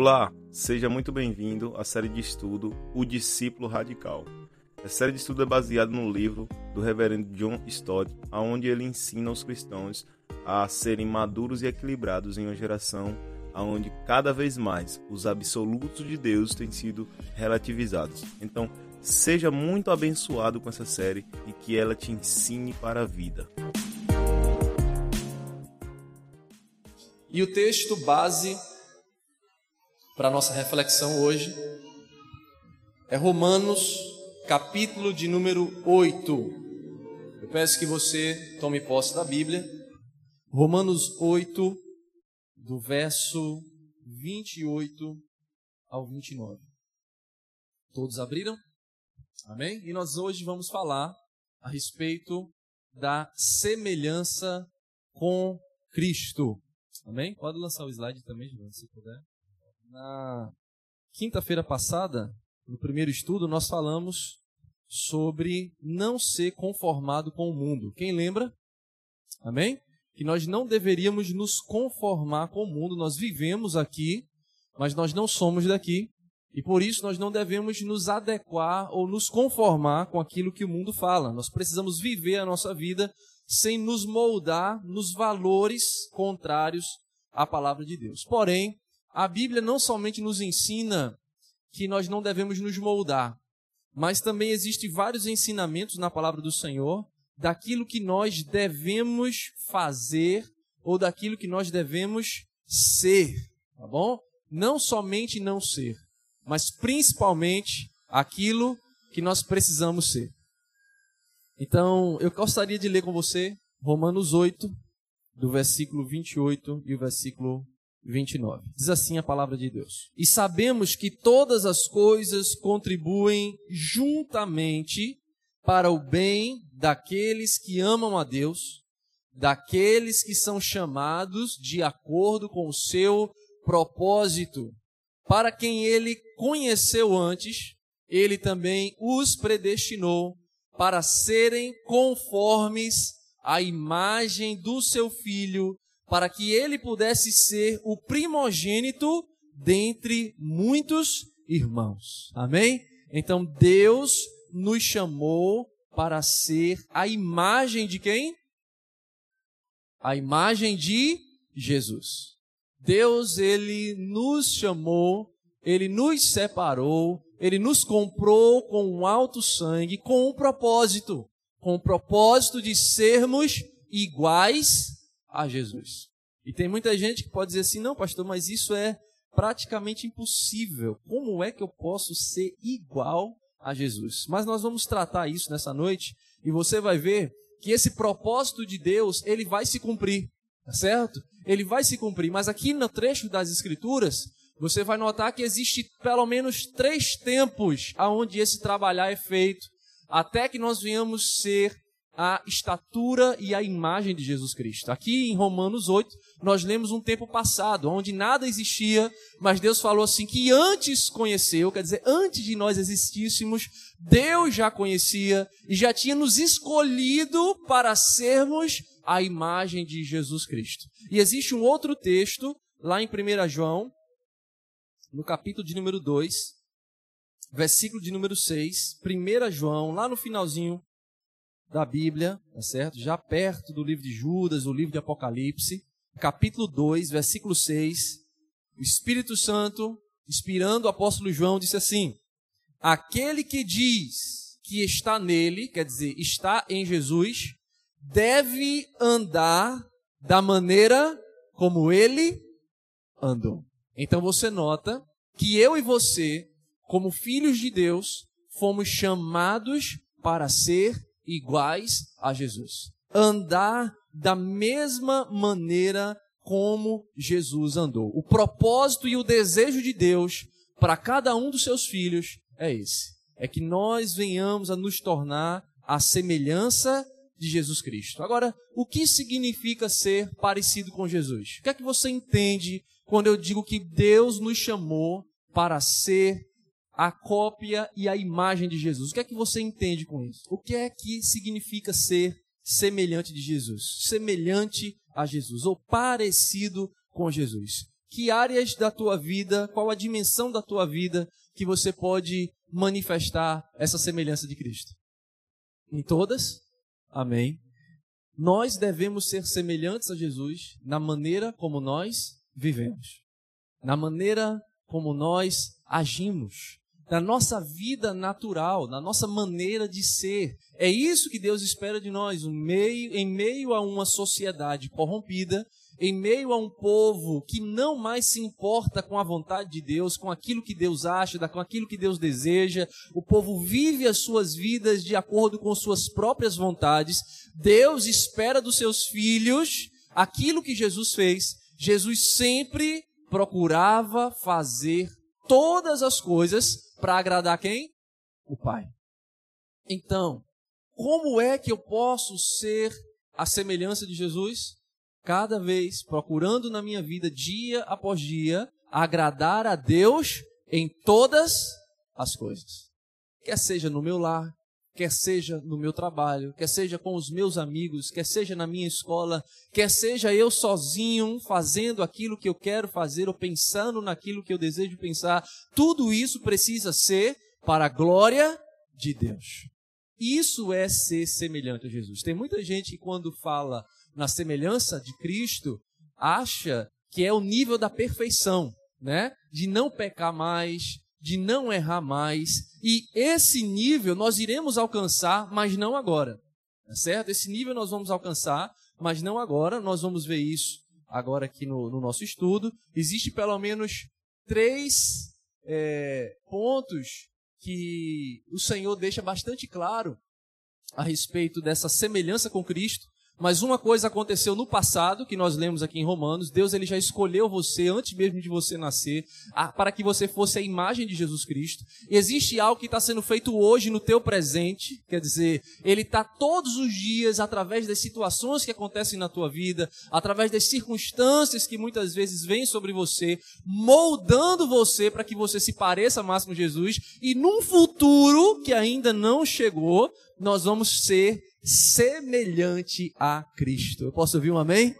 Olá, seja muito bem-vindo à série de estudo O Discípulo Radical. A série de estudo é baseada no livro do reverendo John Stott, onde ele ensina os cristãos a serem maduros e equilibrados em uma geração onde cada vez mais os absolutos de Deus têm sido relativizados. Então, seja muito abençoado com essa série e que ela te ensine para a vida. E o texto base para a nossa reflexão hoje é Romanos, capítulo de número 8. Eu peço que você tome posse da Bíblia. Romanos 8, do verso 28 ao 29. Todos abriram? Amém? E nós hoje vamos falar a respeito da semelhança com Cristo. Amém? Pode lançar o slide também, se puder. Na quinta-feira passada, no primeiro estudo, nós falamos sobre não ser conformado com o mundo. Quem lembra? Amém? Que nós não deveríamos nos conformar com o mundo. Nós vivemos aqui, mas nós não somos daqui. E por isso nós não devemos nos adequar ou nos conformar com aquilo que o mundo fala. Nós precisamos viver a nossa vida sem nos moldar nos valores contrários à palavra de Deus. Porém, a Bíblia não somente nos ensina que nós não devemos nos moldar, mas também existem vários ensinamentos na palavra do Senhor daquilo que nós devemos fazer ou daquilo que nós devemos ser, tá bom? Não somente não ser, mas principalmente aquilo que nós precisamos ser. Então, eu gostaria de ler com você Romanos 8, do versículo 28 e o versículo 29. Diz assim a palavra de Deus: E sabemos que todas as coisas contribuem juntamente para o bem daqueles que amam a Deus, daqueles que são chamados de acordo com o seu propósito. Para quem ele conheceu antes, ele também os predestinou para serem conformes à imagem do seu filho, para que ele pudesse ser o primogênito dentre muitos irmãos. Amém? Então Deus nos chamou para ser a imagem de quem? A imagem de Jesus. Deus, ele nos chamou, ele nos separou, ele nos comprou com um alto sangue, com um propósito, com o propósito de sermos iguais a Jesus. E tem muita gente que pode dizer assim: não, pastor, mas isso é praticamente impossível. Como é que eu posso ser igual a Jesus? Mas nós vamos tratar isso nessa noite e você vai ver que esse propósito de Deus, ele vai se cumprir, tá certo? Ele vai se cumprir, mas aqui no trecho das escrituras, você vai notar que existe pelo menos três tempos aonde esse trabalhar é feito, até que nós venhamos ser a estatura e a imagem de Jesus Cristo. Aqui em Romanos 8, nós lemos um tempo passado, onde nada existia, mas Deus falou assim que antes conheceu, quer dizer, antes de nós existíssemos, Deus já conhecia e já tinha nos escolhido para sermos a imagem de Jesus Cristo. E existe um outro texto, lá em 1 João, no capítulo de número 2, versículo de número 6, 1 João, lá no finalzinho da Bíblia, tá certo? Já perto do livro de Judas, o livro de Apocalipse, capítulo 2, versículo 6, o Espírito Santo, inspirando o apóstolo João, disse assim: Aquele que diz que está nele, quer dizer, está em Jesus, deve andar da maneira como ele andou. Então você nota que eu e você, como filhos de Deus, fomos chamados para ser iguais a Jesus. Andar da mesma maneira como Jesus andou. O propósito e o desejo de Deus para cada um dos seus filhos é esse: é que nós venhamos a nos tornar a semelhança de Jesus Cristo. Agora, o que significa ser parecido com Jesus? O que é que você entende quando eu digo que Deus nos chamou para ser a cópia e a imagem de Jesus. O que é que você entende com isso? O que é que significa ser semelhante de Jesus? Semelhante a Jesus ou parecido com Jesus. que áreas da tua vida, qual a dimensão da tua vida que você pode manifestar essa semelhança de Cristo? Em todas? Amém. Nós devemos ser semelhantes a Jesus na maneira como nós vivemos, na maneira como nós agimos, na nossa vida natural, na nossa maneira de ser. É isso que Deus espera de nós, um meio, em meio a uma sociedade corrompida, em meio a um povo que não mais se importa com a vontade de Deus, com aquilo que Deus acha, com aquilo que Deus deseja, o povo vive as suas vidas de acordo com suas próprias vontades. Deus espera dos seus filhos aquilo que Jesus fez. Jesus sempre procurava fazer todas as coisas para agradar quem? O Pai. Então, como é que eu posso ser a semelhança de Jesus? Cada vez procurando na minha vida, dia após dia, agradar a Deus em todas as coisas. Quer seja no meu lar, quer seja no meu trabalho, quer seja com os meus amigos, quer seja na minha escola, quer seja eu sozinho fazendo aquilo que eu quero fazer ou pensando naquilo que eu desejo pensar, tudo isso precisa ser para a glória de Deus. Isso é ser semelhante a Jesus. Tem muita gente que quando fala na semelhança de Cristo, acha que é o nível da perfeição, né? De não pecar mais, de não errar mais. E esse nível nós iremos alcançar, mas não agora. Tá certo? Esse nível nós vamos alcançar, mas não agora. Nós vamos ver isso agora aqui no, no nosso estudo. Existe pelo menos três é, pontos que o Senhor deixa bastante claro a respeito dessa semelhança com Cristo. Mas uma coisa aconteceu no passado, que nós lemos aqui em Romanos, Deus ele já escolheu você antes mesmo de você nascer, para que você fosse a imagem de Jesus Cristo. Existe algo que está sendo feito hoje no teu presente, quer dizer, ele está todos os dias através das situações que acontecem na tua vida, através das circunstâncias que muitas vezes vêm sobre você, moldando você para que você se pareça mais com Jesus, e num futuro que ainda não chegou, nós vamos ser semelhante a Cristo. Eu posso ouvir um amém?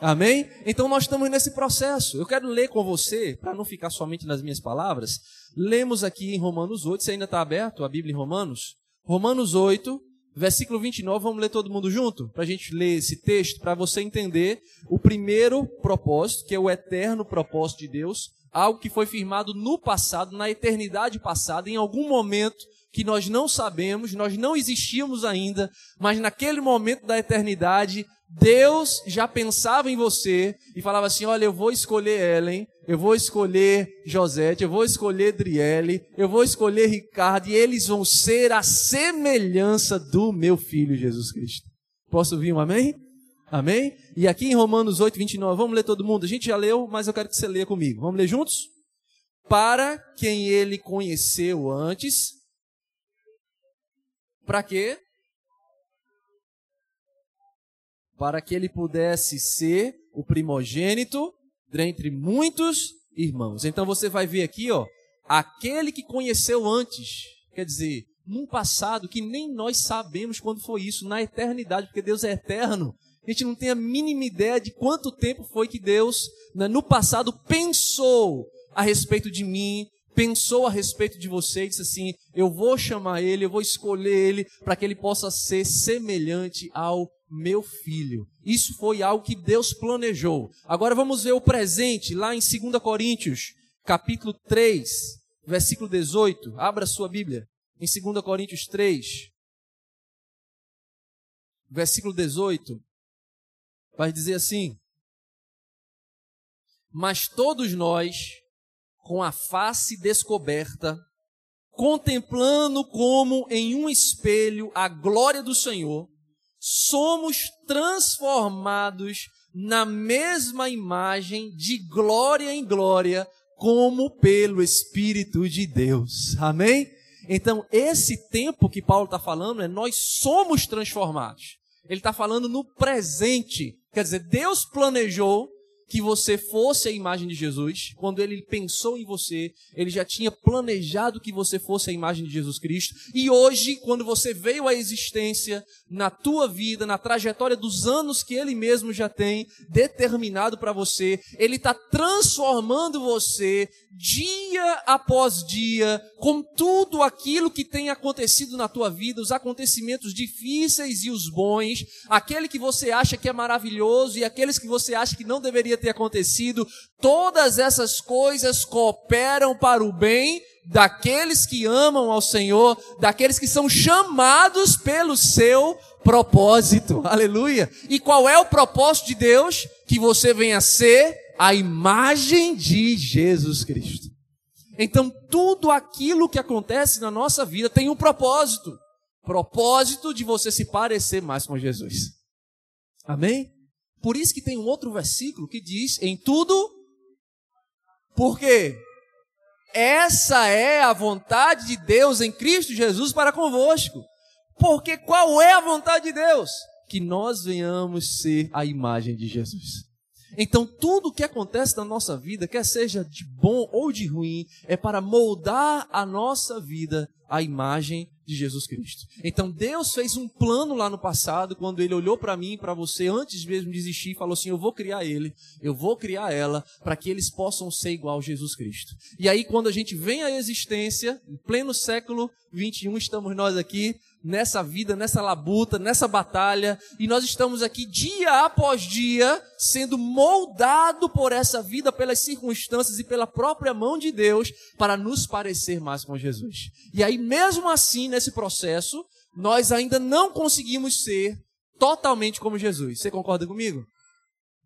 Amém? Então nós estamos nesse processo. Eu quero ler com você, para não ficar somente nas minhas palavras. Lemos aqui em Romanos 8, você ainda está aberto a Bíblia em Romanos? Romanos 8, versículo 29, vamos ler todo mundo junto? Para a gente ler esse texto, para você entender o primeiro propósito, que é o eterno propósito de Deus, algo que foi firmado no passado, na eternidade passada, em algum momento que nós não sabemos, nós não existíamos ainda, mas naquele momento da eternidade, Deus já pensava em você e falava assim: Olha, eu vou escolher Ellen, eu vou escolher Josete, eu vou escolher Driele, eu vou escolher Ricardo, e eles vão ser a semelhança do meu filho Jesus Cristo. Posso ouvir um amém? Amém? E aqui em Romanos 8, 29, vamos ler todo mundo. A gente já leu, mas eu quero que você leia comigo. Vamos ler juntos? Para quem ele conheceu antes, para quê? Para que ele pudesse ser o primogênito dentre muitos irmãos. Então você vai ver aqui, ó, aquele que conheceu antes, quer dizer, num passado que nem nós sabemos quando foi isso, na eternidade, porque Deus é eterno. A gente não tem a mínima ideia de quanto tempo foi que Deus, né, no passado, pensou a respeito de mim, pensou a respeito de você e disse assim: Eu vou chamar ele, eu vou escolher ele para que ele possa ser semelhante ao meu filho. Isso foi algo que Deus planejou. Agora vamos ver o presente, lá em 2 Coríntios, capítulo 3, versículo 18. Abra sua Bíblia. Em 2 Coríntios 3, versículo 18. Vai dizer assim: Mas todos nós com a face descoberta, contemplando como em um espelho a glória do Senhor, somos transformados na mesma imagem de glória em glória, como pelo Espírito de Deus. Amém? Então, esse tempo que Paulo está falando é nós somos transformados. Ele está falando no presente. Quer dizer, Deus planejou que você fosse a imagem de Jesus, quando ele pensou em você, ele já tinha planejado que você fosse a imagem de Jesus Cristo. E hoje, quando você veio à existência, na tua vida, na trajetória dos anos que ele mesmo já tem determinado para você, ele está transformando você dia após dia, com tudo aquilo que tem acontecido na tua vida, os acontecimentos difíceis e os bons, aquele que você acha que é maravilhoso e aqueles que você acha que não deveria ter acontecido, todas essas coisas cooperam para o bem daqueles que amam ao Senhor, daqueles que são chamados pelo seu propósito. Aleluia! E qual é o propósito de Deus? Que você venha ser a imagem de Jesus Cristo. Então, tudo aquilo que acontece na nossa vida tem um propósito. Propósito de você se parecer mais com Jesus. Amém? Por isso que tem um outro versículo que diz: em tudo, por quê? Essa é a vontade de Deus em Cristo Jesus para convosco. Porque qual é a vontade de Deus? Que nós venhamos ser a imagem de Jesus. Então, tudo o que acontece na nossa vida, quer seja de bom ou de ruim, é para moldar a nossa vida à imagem de Jesus Cristo. Então, Deus fez um plano lá no passado, quando Ele olhou para mim para você, antes mesmo de existir, e falou assim: Eu vou criar ele, eu vou criar ela, para que eles possam ser igual a Jesus Cristo. E aí, quando a gente vem à existência, em pleno século 21, estamos nós aqui, nessa vida, nessa labuta, nessa batalha, e nós estamos aqui dia após dia sendo moldado por essa vida, pelas circunstâncias e pela própria mão de Deus para nos parecer mais com Jesus. E aí, mesmo assim, nesse processo, nós ainda não conseguimos ser totalmente como Jesus. Você concorda comigo?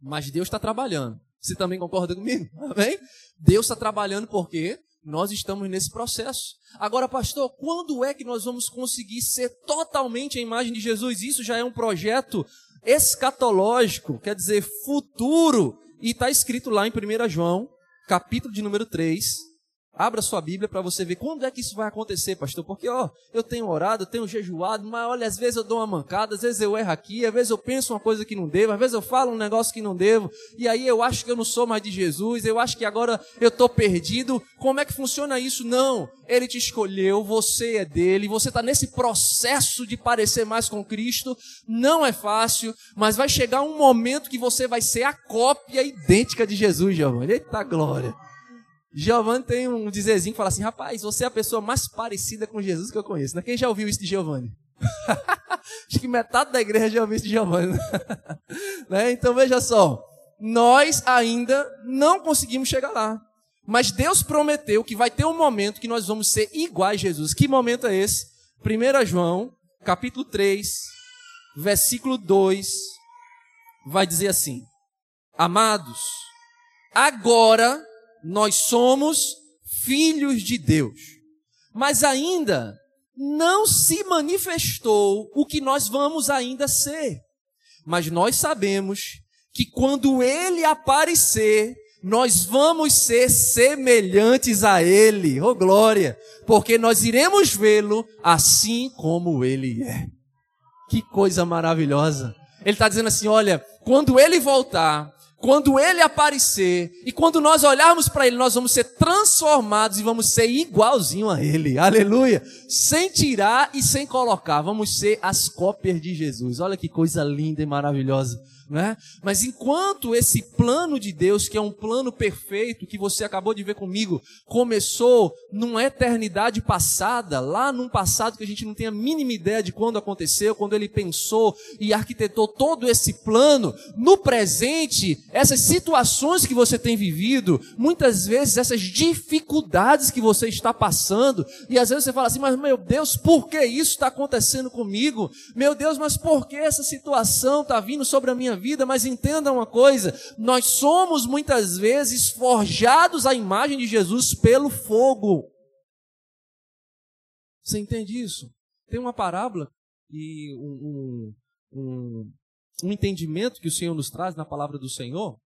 Mas Deus está trabalhando. Você também concorda comigo? Amém? Deus está trabalhando porque nós estamos nesse processo. Agora, pastor, quando é que nós vamos conseguir ser totalmente a imagem de Jesus? Isso já é um projeto escatológico, quer dizer, futuro. E está escrito lá em 1 João, capítulo de número 3, Abra sua Bíblia para você ver quando é que isso vai acontecer, pastor. Porque, ó, eu tenho orado, eu tenho jejuado, mas olha, às vezes eu dou uma mancada, às vezes eu erro aqui, às vezes eu penso uma coisa que não devo, às vezes eu falo um negócio que não devo, e aí eu acho que eu não sou mais de Jesus, eu acho que agora eu estou perdido. Como é que funciona isso? Não. Ele te escolheu, você é dele, você está nesse processo de parecer mais com Cristo. Não é fácil, mas vai chegar um momento que você vai ser a cópia idêntica de Jesus, Giovanni. Eita glória! Giovanni tem um dizerzinho que fala assim: rapaz, você é a pessoa mais parecida com Jesus que eu conheço. Né? Quem já ouviu isso de Giovanni? Acho que metade da igreja já ouviu isso de Giovanni. né? Então veja só: nós ainda não conseguimos chegar lá. Mas Deus prometeu que vai ter um momento que nós vamos ser iguais a Jesus. Que momento é esse? 1 João, capítulo 3, versículo 2, vai dizer assim: Amados, agora nós somos filhos de Deus. Mas ainda não se manifestou o que nós vamos ainda ser. Mas nós sabemos que quando ele aparecer, nós vamos ser semelhantes a ele. Oh glória! Porque nós iremos vê-lo assim como ele é. Que coisa maravilhosa. Ele está dizendo assim: olha, quando ele voltar, quando ele aparecer e quando nós olharmos para ele, nós vamos ser transformados e vamos ser igualzinho a ele. Aleluia! Sem tirar e sem colocar, vamos ser as cópias de Jesus. Olha que coisa linda e maravilhosa. Né? Mas enquanto esse plano de Deus, que é um plano perfeito, que você acabou de ver comigo, começou numa eternidade passada, lá num passado que a gente não tem a mínima ideia de quando aconteceu, quando ele pensou e arquitetou todo esse plano, no presente, essas situações que você tem vivido, muitas vezes essas dificuldades que você está passando, e às vezes você fala assim, mas meu Deus, por que isso está acontecendo comigo? Meu Deus, mas por que essa situação está vindo sobre a minha vida, mas entenda uma coisa: nós somos muitas vezes forjados à imagem de Jesus pelo fogo. Você entende isso? Tem uma parábola e um, um, um, um entendimento que o Senhor nos traz na palavra do Senhor.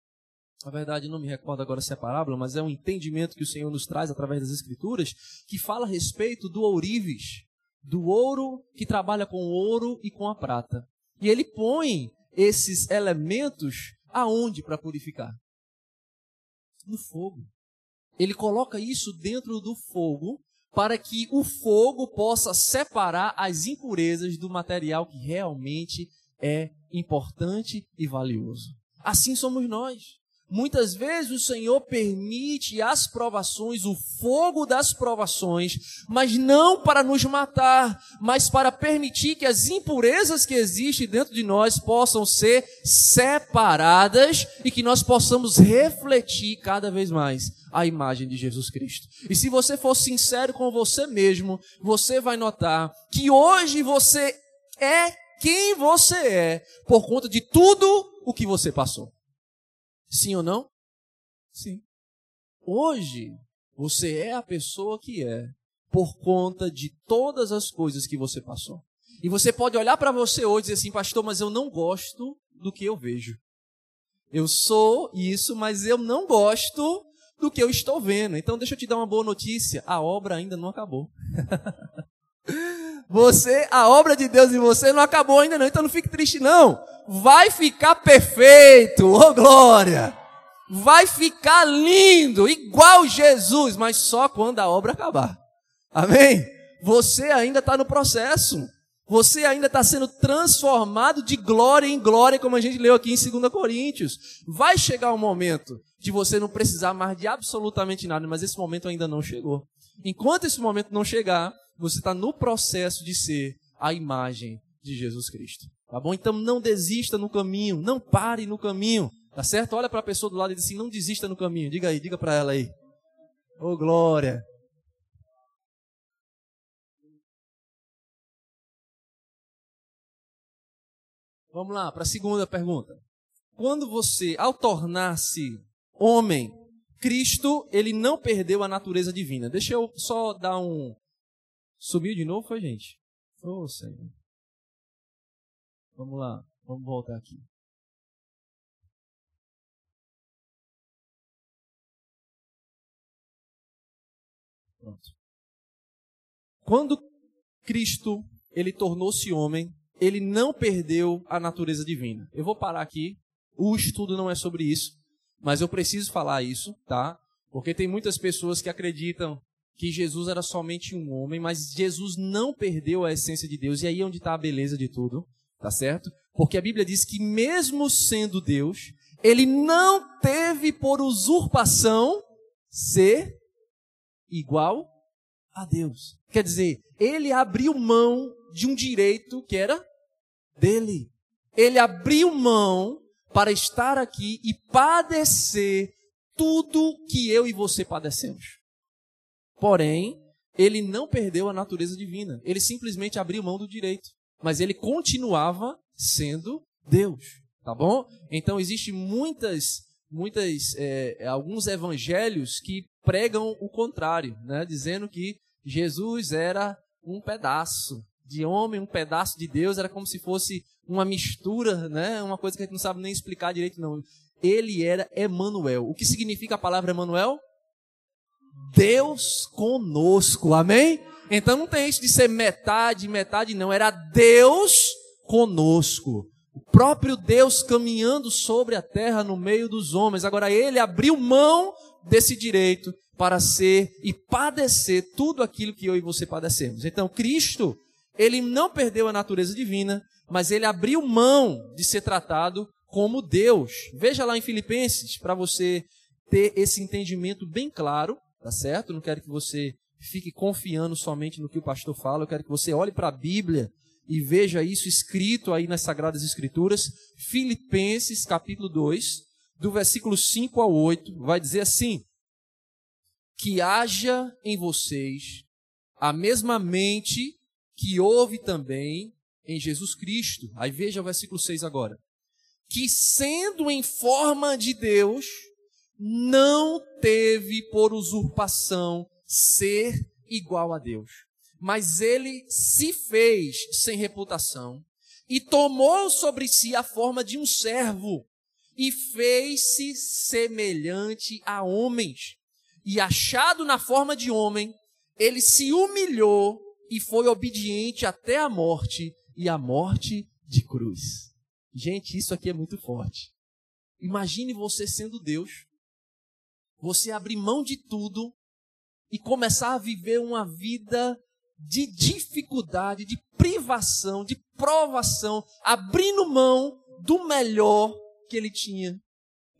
Na verdade, não me recordo agora se é parábola, mas é um entendimento que o Senhor nos traz através das Escrituras, que fala a respeito do ourives, do ouro que trabalha com ouro e com a prata. E ele põe esses elementos aonde para purificar? no fogo. Ele coloca isso dentro do fogo para que o fogo possa separar as impurezas do material que realmente é importante e valioso. Assim somos nós. Muitas vezes o Senhor permite as provações, o fogo das provações, mas não para nos matar, mas para permitir que as impurezas que existem dentro de nós possam ser separadas e que nós possamos refletir cada vez mais a imagem de Jesus Cristo. E se você for sincero com você mesmo, você vai notar que hoje você é quem você é por conta de tudo o que você passou. Sim ou não? Sim. Hoje, você é a pessoa que é por conta de todas as coisas que você passou. E você pode olhar para você hoje e dizer assim, pastor, mas eu não gosto do que eu vejo. Eu sou isso, mas eu não gosto do que eu estou vendo. Então, deixa eu te dar uma boa notícia: a obra ainda não acabou. você, a obra de Deus em você não acabou ainda não, então não fique triste não vai ficar perfeito, oh glória! Vai ficar lindo, igual Jesus, mas só quando a obra acabar. Amém? Você ainda está no processo. Você ainda está sendo transformado de glória em glória, como a gente leu aqui em 2 Coríntios. Vai chegar o um momento de você não precisar mais de absolutamente nada, mas esse momento ainda não chegou. Enquanto esse momento não chegar, você está no processo de ser a imagem de Jesus Cristo. Tá bom? Então não desista no caminho, não pare no caminho. Tá certo? Olha para a pessoa do lado e diz assim: não desista no caminho. Diga aí, diga para ela aí. Ô oh, glória. Vamos lá, para a segunda pergunta. Quando você, ao tornar-se homem, Cristo, ele não perdeu a natureza divina. Deixa eu só dar um. Subiu de novo, foi, gente? Ô, oh, Senhor. Vamos lá, vamos voltar aqui. Pronto. Quando Cristo ele tornou-se homem, ele não perdeu a natureza divina. Eu vou parar aqui. O estudo não é sobre isso, mas eu preciso falar isso, tá? Porque tem muitas pessoas que acreditam que Jesus era somente um homem, mas Jesus não perdeu a essência de Deus. E aí é onde está a beleza de tudo. Tá certo? Porque a Bíblia diz que, mesmo sendo Deus, ele não teve por usurpação ser igual a Deus. Quer dizer, ele abriu mão de um direito que era dele. Ele abriu mão para estar aqui e padecer tudo que eu e você padecemos. Porém, ele não perdeu a natureza divina. Ele simplesmente abriu mão do direito mas ele continuava sendo Deus, tá bom? Então existe muitas, muitas, é, alguns evangelhos que pregam o contrário, né? Dizendo que Jesus era um pedaço de homem, um pedaço de Deus, era como se fosse uma mistura, né? Uma coisa que a gente não sabe nem explicar direito não. Ele era Emanuel. O que significa a palavra Emanuel? Deus conosco. Amém? Então não tem isso de ser metade, metade, não. Era Deus conosco. O próprio Deus caminhando sobre a terra no meio dos homens. Agora ele abriu mão desse direito para ser e padecer tudo aquilo que eu e você padecemos. Então Cristo, ele não perdeu a natureza divina, mas ele abriu mão de ser tratado como Deus. Veja lá em Filipenses para você ter esse entendimento bem claro, tá certo? Não quero que você fique confiando somente no que o pastor fala. Eu quero que você olhe para a Bíblia e veja isso escrito aí nas Sagradas Escrituras. Filipenses, capítulo 2, do versículo 5 ao 8, vai dizer assim: Que haja em vocês a mesma mente que houve também em Jesus Cristo. Aí veja o versículo 6 agora. Que sendo em forma de Deus, não teve por usurpação ser igual a Deus. Mas ele se fez sem reputação e tomou sobre si a forma de um servo e fez-se semelhante a homens. E achado na forma de homem, ele se humilhou e foi obediente até a morte e a morte de cruz. Gente, isso aqui é muito forte. Imagine você sendo Deus você abrir mão de tudo e começar a viver uma vida de dificuldade, de privação, de provação, abrindo mão do melhor que ele tinha.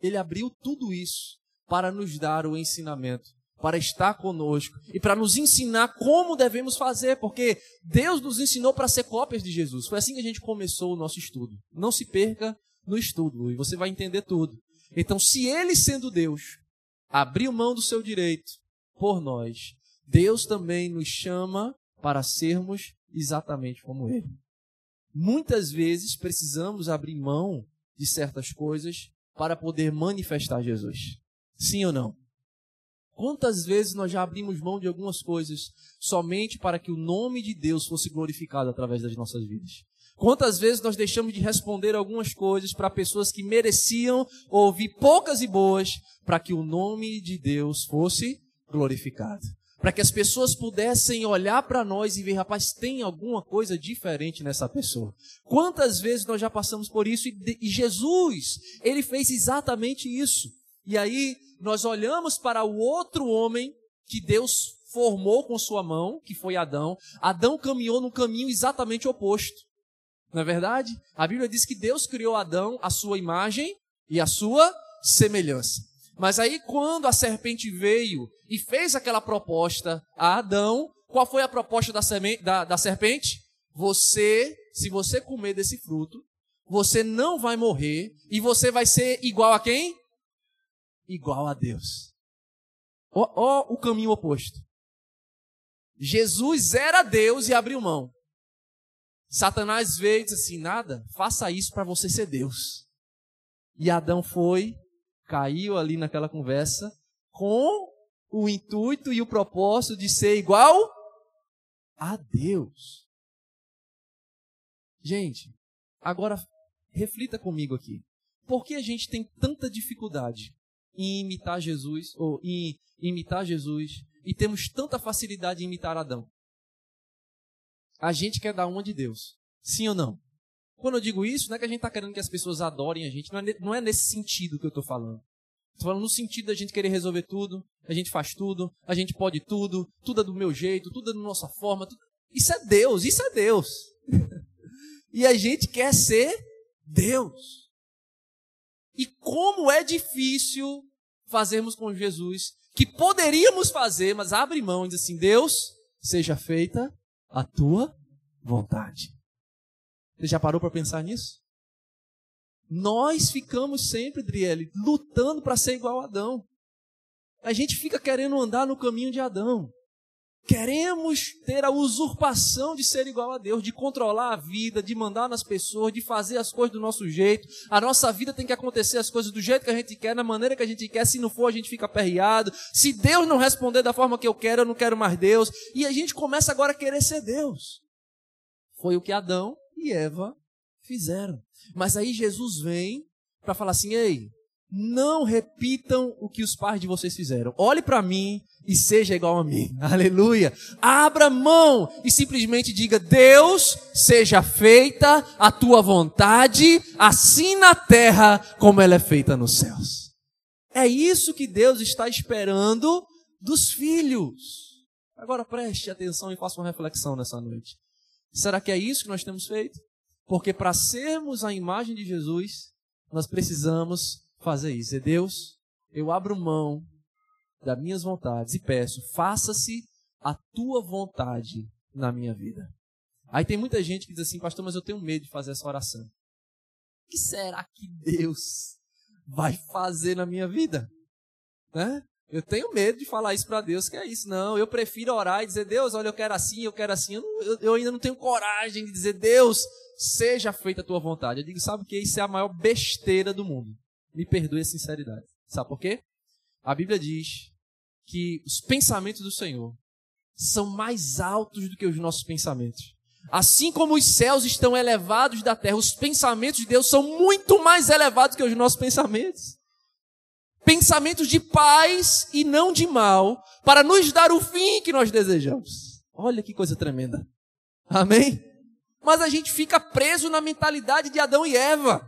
Ele abriu tudo isso para nos dar o ensinamento, para estar conosco e para nos ensinar como devemos fazer, porque Deus nos ensinou para ser cópias de Jesus. Foi assim que a gente começou o nosso estudo. Não se perca no estudo e você vai entender tudo. Então, se ele sendo Deus, abriu mão do seu direito por nós, Deus também nos chama para sermos exatamente como ele. Muitas vezes precisamos abrir mão de certas coisas para poder manifestar Jesus. Sim ou não? Quantas vezes nós já abrimos mão de algumas coisas somente para que o nome de Deus fosse glorificado através das nossas vidas? Quantas vezes nós deixamos de responder algumas coisas para pessoas que mereciam ouvir poucas e boas para que o nome de Deus fosse glorificado? Para que as pessoas pudessem olhar para nós e ver, rapaz, tem alguma coisa diferente nessa pessoa. Quantas vezes nós já passamos por isso e, e Jesus, ele fez exatamente isso. E aí nós olhamos para o outro homem que Deus formou com sua mão, que foi Adão. Adão caminhou no caminho exatamente oposto. Não é verdade? A Bíblia diz que Deus criou Adão à sua imagem e à sua semelhança. Mas aí, quando a serpente veio e fez aquela proposta a Adão, qual foi a proposta da, da, da serpente? Você, se você comer desse fruto, você não vai morrer e você vai ser igual a quem? igual a Deus. Ó, ó o caminho oposto. Jesus era Deus e abriu mão. Satanás veio e disse assim: nada, faça isso para você ser Deus. E Adão foi, caiu ali naquela conversa, com o intuito e o propósito de ser igual a Deus. Gente, agora reflita comigo aqui. Por que a gente tem tanta dificuldade em imitar Jesus, ou em imitar Jesus, e temos tanta facilidade em imitar Adão? A gente quer dar uma de Deus. Sim ou não? Quando eu digo isso, não é que a gente está querendo que as pessoas adorem a gente, não é, não é nesse sentido que eu estou falando. Estou falando no sentido da gente querer resolver tudo, a gente faz tudo, a gente pode tudo, tudo é do meu jeito, tudo é da nossa forma. Tudo... Isso é Deus, isso é Deus. e a gente quer ser Deus. E como é difícil fazermos com Jesus, que poderíamos fazer, mas abre mão e diz assim: Deus, seja feita a tua vontade. Você já parou para pensar nisso? Nós ficamos sempre, Driele, lutando para ser igual a Adão. A gente fica querendo andar no caminho de Adão. Queremos ter a usurpação de ser igual a Deus, de controlar a vida, de mandar nas pessoas, de fazer as coisas do nosso jeito. A nossa vida tem que acontecer as coisas do jeito que a gente quer, na maneira que a gente quer. Se não for, a gente fica aperreado. Se Deus não responder da forma que eu quero, eu não quero mais Deus. E a gente começa agora a querer ser Deus. Foi o que Adão e Eva fizeram. Mas aí Jesus vem para falar assim: ei, não repitam o que os pais de vocês fizeram. Olhe para mim e seja igual a mim. Aleluia. Abra mão e simplesmente diga: Deus, seja feita a tua vontade, assim na terra como ela é feita nos céus. É isso que Deus está esperando dos filhos. Agora preste atenção e faça uma reflexão nessa noite. Será que é isso que nós temos feito? Porque para sermos a imagem de Jesus, nós precisamos fazer isso. É Deus, eu abro mão das minhas vontades e peço, faça-se a tua vontade na minha vida. Aí tem muita gente que diz assim, pastor, mas eu tenho medo de fazer essa oração. O que será que Deus vai fazer na minha vida? Né? Eu tenho medo de falar isso para Deus, que é isso. Não, eu prefiro orar e dizer, Deus, olha, eu quero assim, eu quero assim. Eu, não, eu, eu ainda não tenho coragem de dizer, Deus, seja feita a tua vontade. Eu digo, sabe o que? Isso é a maior besteira do mundo. Me perdoe a sinceridade. Sabe por quê? A Bíblia diz que os pensamentos do Senhor são mais altos do que os nossos pensamentos. Assim como os céus estão elevados da terra, os pensamentos de Deus são muito mais elevados que os nossos pensamentos. Pensamentos de paz e não de mal, para nos dar o fim que nós desejamos. Olha que coisa tremenda. Amém? Mas a gente fica preso na mentalidade de Adão e Eva.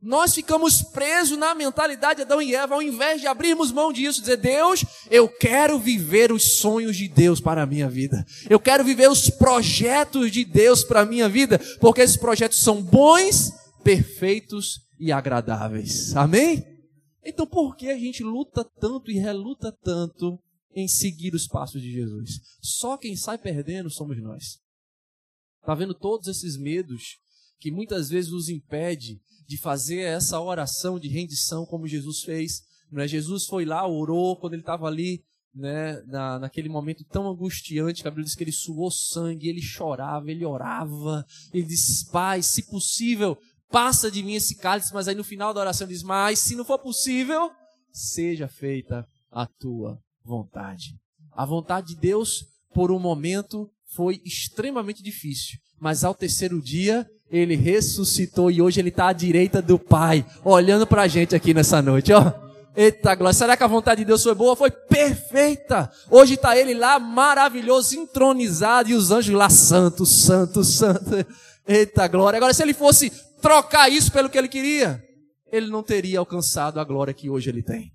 Nós ficamos presos na mentalidade de Adão e Eva, ao invés de abrirmos mão disso, dizer: Deus, eu quero viver os sonhos de Deus para a minha vida. Eu quero viver os projetos de Deus para a minha vida, porque esses projetos são bons, perfeitos e agradáveis. Amém? Então, por que a gente luta tanto e reluta tanto em seguir os passos de Jesus? Só quem sai perdendo somos nós. Está vendo todos esses medos que muitas vezes nos impede de fazer essa oração de rendição como Jesus fez. Né? Jesus foi lá, orou, quando ele estava ali, né, na, naquele momento tão angustiante, a Bíblia diz que ele suou sangue, ele chorava, ele orava, ele disse, Pai, se possível, passa de mim esse cálice, mas aí no final da oração diz, mas se não for possível, seja feita a tua vontade. A vontade de Deus, por um momento, foi extremamente difícil, mas ao terceiro dia ele ressuscitou e hoje ele está à direita do Pai, olhando para a gente aqui nessa noite, ó. Eita glória, será que a vontade de Deus foi boa? Foi perfeita. Hoje está ele lá maravilhoso, entronizado e os anjos lá, santo, santo, santo. Eita glória. Agora, se ele fosse trocar isso pelo que ele queria, ele não teria alcançado a glória que hoje ele tem.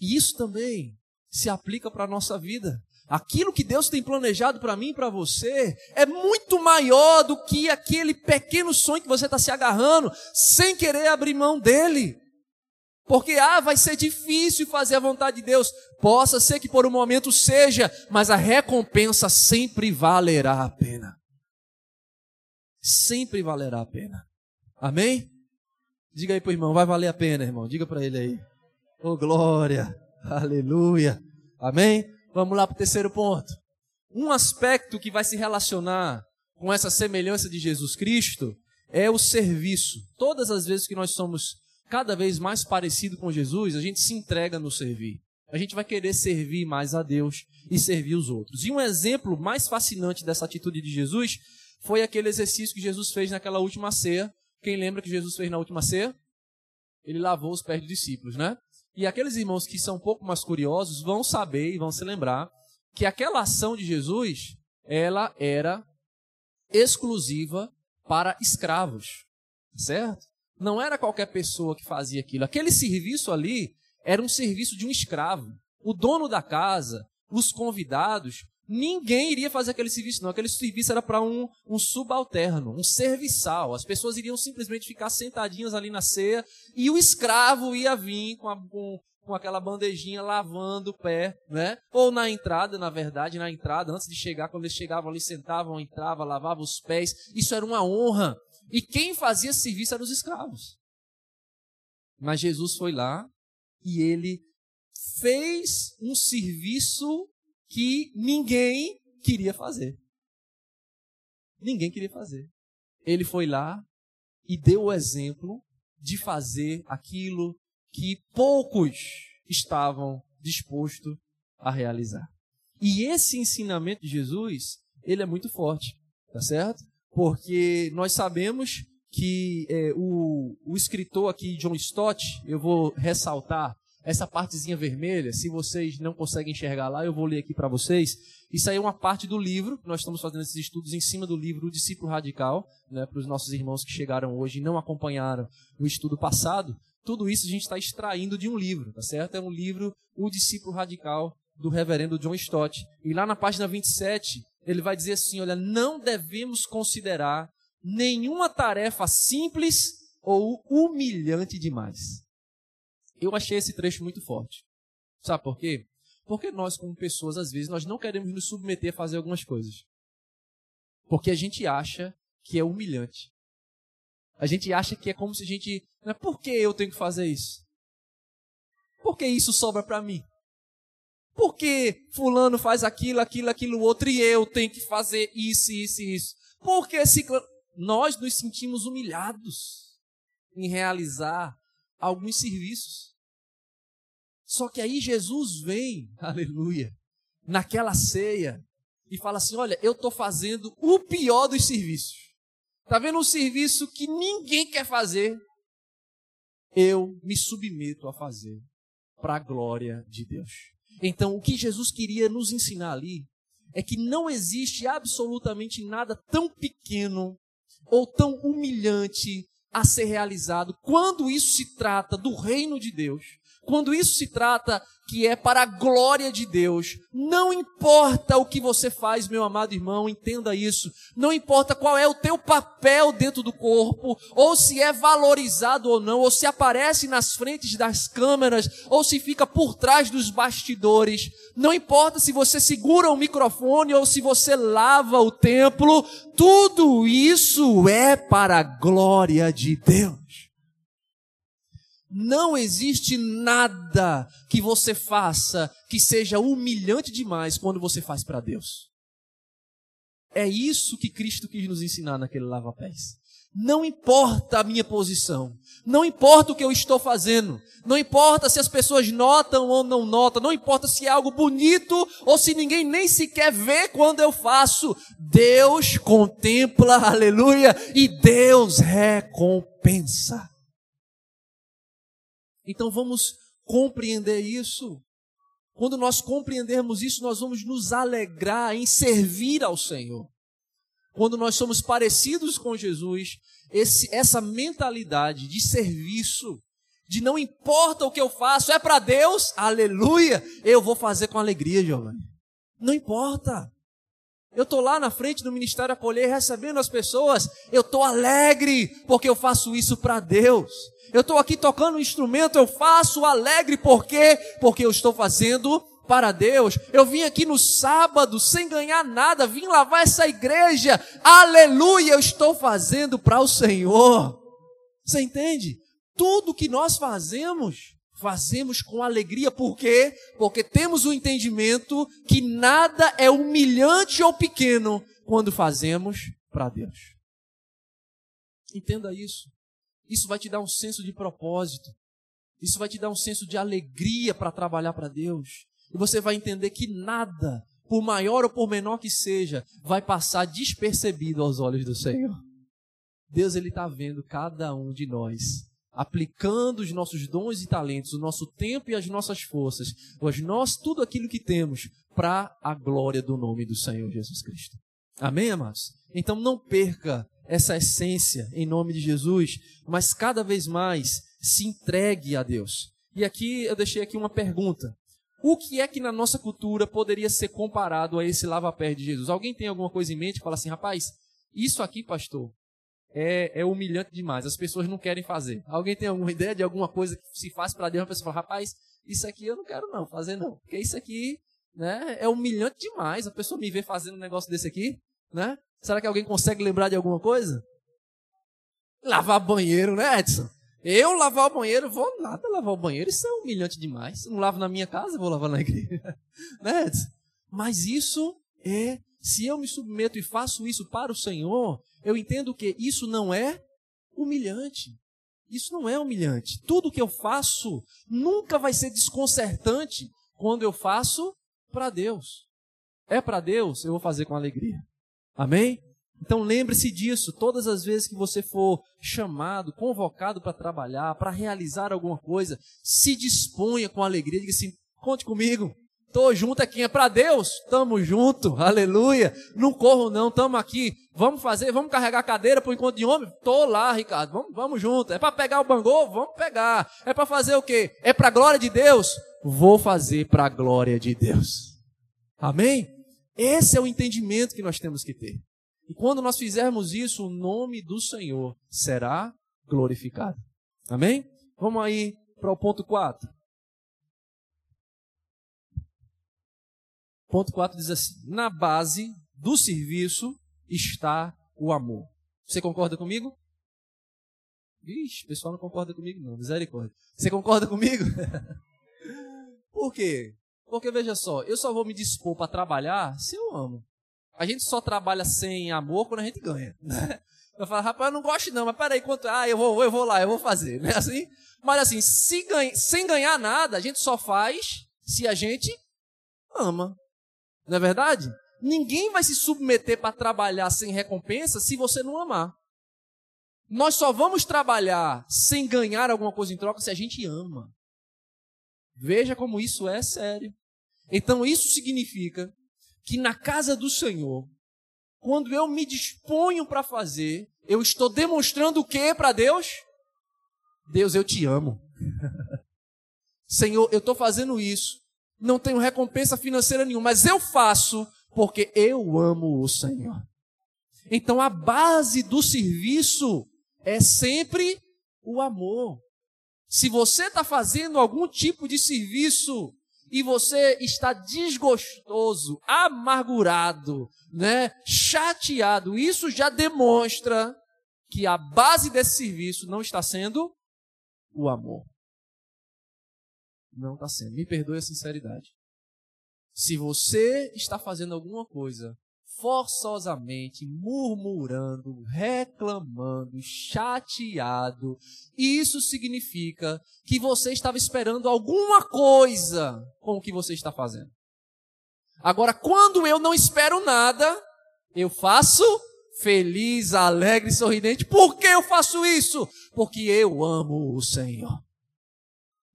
E isso também se aplica para a nossa vida. Aquilo que Deus tem planejado para mim e para você é muito maior do que aquele pequeno sonho que você está se agarrando sem querer abrir mão dele. Porque, ah, vai ser difícil fazer a vontade de Deus. Possa ser que por um momento seja, mas a recompensa sempre valerá a pena. Sempre valerá a pena. Amém? Diga aí para o irmão, vai valer a pena, irmão. Diga para ele aí. Oh, glória. Aleluia. Amém? Vamos lá para o terceiro ponto. Um aspecto que vai se relacionar com essa semelhança de Jesus Cristo é o serviço. Todas as vezes que nós somos cada vez mais parecidos com Jesus, a gente se entrega no servir. A gente vai querer servir mais a Deus e servir os outros. E um exemplo mais fascinante dessa atitude de Jesus foi aquele exercício que Jesus fez naquela última ceia. Quem lembra que Jesus fez na última ceia? Ele lavou os pés dos discípulos, né? E aqueles irmãos que são um pouco mais curiosos vão saber e vão se lembrar que aquela ação de Jesus, ela era exclusiva para escravos, certo? Não era qualquer pessoa que fazia aquilo. Aquele serviço ali era um serviço de um escravo. O dono da casa, os convidados, ninguém iria fazer aquele serviço, não. Aquele serviço era para um, um subalterno, um serviçal. As pessoas iriam simplesmente ficar sentadinhas ali na ceia e o escravo ia vir com, a, com, com aquela bandejinha lavando o pé, né? Ou na entrada, na verdade, na entrada, antes de chegar, quando eles chegavam ali, sentavam, entravam, lavavam os pés. Isso era uma honra. E quem fazia serviço eram os escravos. Mas Jesus foi lá e ele fez um serviço que ninguém queria fazer. Ninguém queria fazer. Ele foi lá e deu o exemplo de fazer aquilo que poucos estavam dispostos a realizar. E esse ensinamento de Jesus, ele é muito forte, tá certo? Porque nós sabemos que é, o, o escritor aqui, John Stott, eu vou ressaltar essa partezinha vermelha, se vocês não conseguem enxergar lá, eu vou ler aqui para vocês. Isso aí é uma parte do livro, nós estamos fazendo esses estudos em cima do livro O Discípulo Radical, né, para os nossos irmãos que chegaram hoje e não acompanharam o estudo passado. Tudo isso a gente está extraindo de um livro, tá certo? É um livro, O Discípulo Radical, do reverendo John Stott. E lá na página 27, ele vai dizer assim: olha, não devemos considerar nenhuma tarefa simples ou humilhante demais. Eu achei esse trecho muito forte. Sabe por quê? Porque nós, como pessoas, às vezes, nós não queremos nos submeter a fazer algumas coisas. Porque a gente acha que é humilhante. A gente acha que é como se a gente. Né, por que eu tenho que fazer isso? Por que isso sobra para mim? Por que fulano faz aquilo, aquilo, aquilo outro e eu tenho que fazer isso, isso e isso? Porque se nós nos sentimos humilhados em realizar alguns serviços. Só que aí Jesus vem, aleluia, naquela ceia e fala assim: Olha, eu estou fazendo o pior dos serviços. Está vendo um serviço que ninguém quer fazer? Eu me submeto a fazer para a glória de Deus. Então, o que Jesus queria nos ensinar ali é que não existe absolutamente nada tão pequeno ou tão humilhante a ser realizado quando isso se trata do reino de Deus, quando isso se trata que é para a glória de Deus, não importa o que você faz, meu amado irmão, entenda isso. Não importa qual é o teu papel dentro do corpo, ou se é valorizado ou não, ou se aparece nas frentes das câmeras, ou se fica por trás dos bastidores. Não importa se você segura o microfone ou se você lava o templo, tudo isso é para a glória de Deus. Não existe nada que você faça que seja humilhante demais quando você faz para Deus. É isso que Cristo quis nos ensinar naquele lava-pés. Não importa a minha posição, não importa o que eu estou fazendo, não importa se as pessoas notam ou não notam, não importa se é algo bonito ou se ninguém nem sequer vê quando eu faço. Deus contempla, aleluia, e Deus recompensa. Então vamos compreender isso. Quando nós compreendermos isso, nós vamos nos alegrar em servir ao Senhor. Quando nós somos parecidos com Jesus, esse, essa mentalidade de serviço, de não importa o que eu faço, é para Deus, aleluia, eu vou fazer com alegria, Giovanni. Não importa. Eu estou lá na frente do Ministério Acolher recebendo as pessoas, eu estou alegre porque eu faço isso para Deus. Eu estou aqui tocando um instrumento, eu faço alegre, por quê? Porque eu estou fazendo para Deus. Eu vim aqui no sábado sem ganhar nada, vim lavar essa igreja. Aleluia, eu estou fazendo para o Senhor. Você entende? Tudo que nós fazemos, fazemos com alegria. Por quê? Porque temos o entendimento que nada é humilhante ou pequeno quando fazemos para Deus. Entenda isso. Isso vai te dar um senso de propósito. Isso vai te dar um senso de alegria para trabalhar para Deus. E você vai entender que nada, por maior ou por menor que seja, vai passar despercebido aos olhos do Senhor. Deus ele está vendo cada um de nós, aplicando os nossos dons e talentos, o nosso tempo e as nossas forças, os nós tudo aquilo que temos para a glória do nome do Senhor Jesus Cristo. Amém, amados? Então não perca essa essência em nome de Jesus, mas cada vez mais se entregue a Deus. E aqui eu deixei aqui uma pergunta. O que é que na nossa cultura poderia ser comparado a esse lava-pé de Jesus? Alguém tem alguma coisa em mente fala assim, rapaz, isso aqui, pastor, é, é, humilhante demais. As pessoas não querem fazer. Alguém tem alguma ideia de alguma coisa que se faz para Deus? A pessoa fala, rapaz, isso aqui eu não quero não fazer não, porque isso aqui, né, é humilhante demais. A pessoa me vê fazendo um negócio desse aqui, né? Será que alguém consegue lembrar de alguma coisa? Lavar banheiro, né, Edson? Eu lavar o banheiro, vou nada lavar o banheiro, isso é humilhante demais. Se não lavo na minha casa, vou lavar na igreja. né, Edson? Mas isso é, se eu me submeto e faço isso para o Senhor, eu entendo que isso não é humilhante. Isso não é humilhante. Tudo que eu faço nunca vai ser desconcertante quando eu faço para Deus. É para Deus, eu vou fazer com alegria. Amém? Então lembre-se disso, todas as vezes que você for chamado, convocado para trabalhar, para realizar alguma coisa, se disponha com alegria, diga assim: conte comigo, estou junto aqui, é para Deus, estamos junto, aleluia, não corro não, estamos aqui, vamos fazer, vamos carregar a cadeira para o encontro de homem? Estou lá, Ricardo, vamos, vamos junto, é para pegar o bangô? Vamos pegar, é para fazer o quê? É para glória de Deus? Vou fazer para glória de Deus, amém? Esse é o entendimento que nós temos que ter. E quando nós fizermos isso, o nome do Senhor será glorificado. Amém? Vamos aí para o ponto 4. Ponto 4 diz assim: Na base do serviço está o amor. Você concorda comigo? Ixi, o pessoal não concorda comigo, não. Misericórdia. Você concorda comigo? Por quê? Porque veja só, eu só vou me dispor para trabalhar se eu amo. A gente só trabalha sem amor quando a gente ganha. Né? Eu falo, rapaz, eu não gosto não, mas peraí, quanto. Ah, eu vou, eu vou lá, eu vou fazer. Né? Assim, mas assim, se ganha, sem ganhar nada, a gente só faz se a gente ama. Não é verdade? Ninguém vai se submeter para trabalhar sem recompensa se você não amar. Nós só vamos trabalhar sem ganhar alguma coisa em troca se a gente ama. Veja como isso é sério. Então isso significa que na casa do Senhor, quando eu me disponho para fazer, eu estou demonstrando o que para Deus? Deus, eu te amo. Senhor, eu estou fazendo isso. Não tenho recompensa financeira nenhuma, mas eu faço porque eu amo o Senhor. Então a base do serviço é sempre o amor. Se você está fazendo algum tipo de serviço e você está desgostoso, amargurado, né, chateado, isso já demonstra que a base desse serviço não está sendo o amor. Não está sendo. Me perdoe a sinceridade. Se você está fazendo alguma coisa forçosamente, murmurando, reclamando, chateado, isso significa que você estava esperando alguma coisa com o que você está fazendo. Agora, quando eu não espero nada, eu faço feliz, alegre, sorridente. Por que eu faço isso? Porque eu amo o Senhor.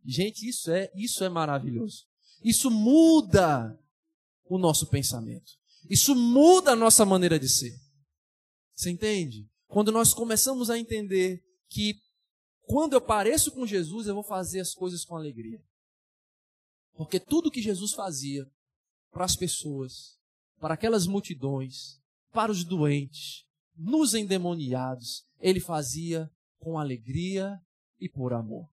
Gente, isso é, isso é maravilhoso. Isso muda o nosso pensamento. Isso muda a nossa maneira de ser. Você entende? Quando nós começamos a entender que quando eu pareço com Jesus, eu vou fazer as coisas com alegria. Porque tudo que Jesus fazia para as pessoas, para aquelas multidões, para os doentes, nos endemoniados, ele fazia com alegria e por amor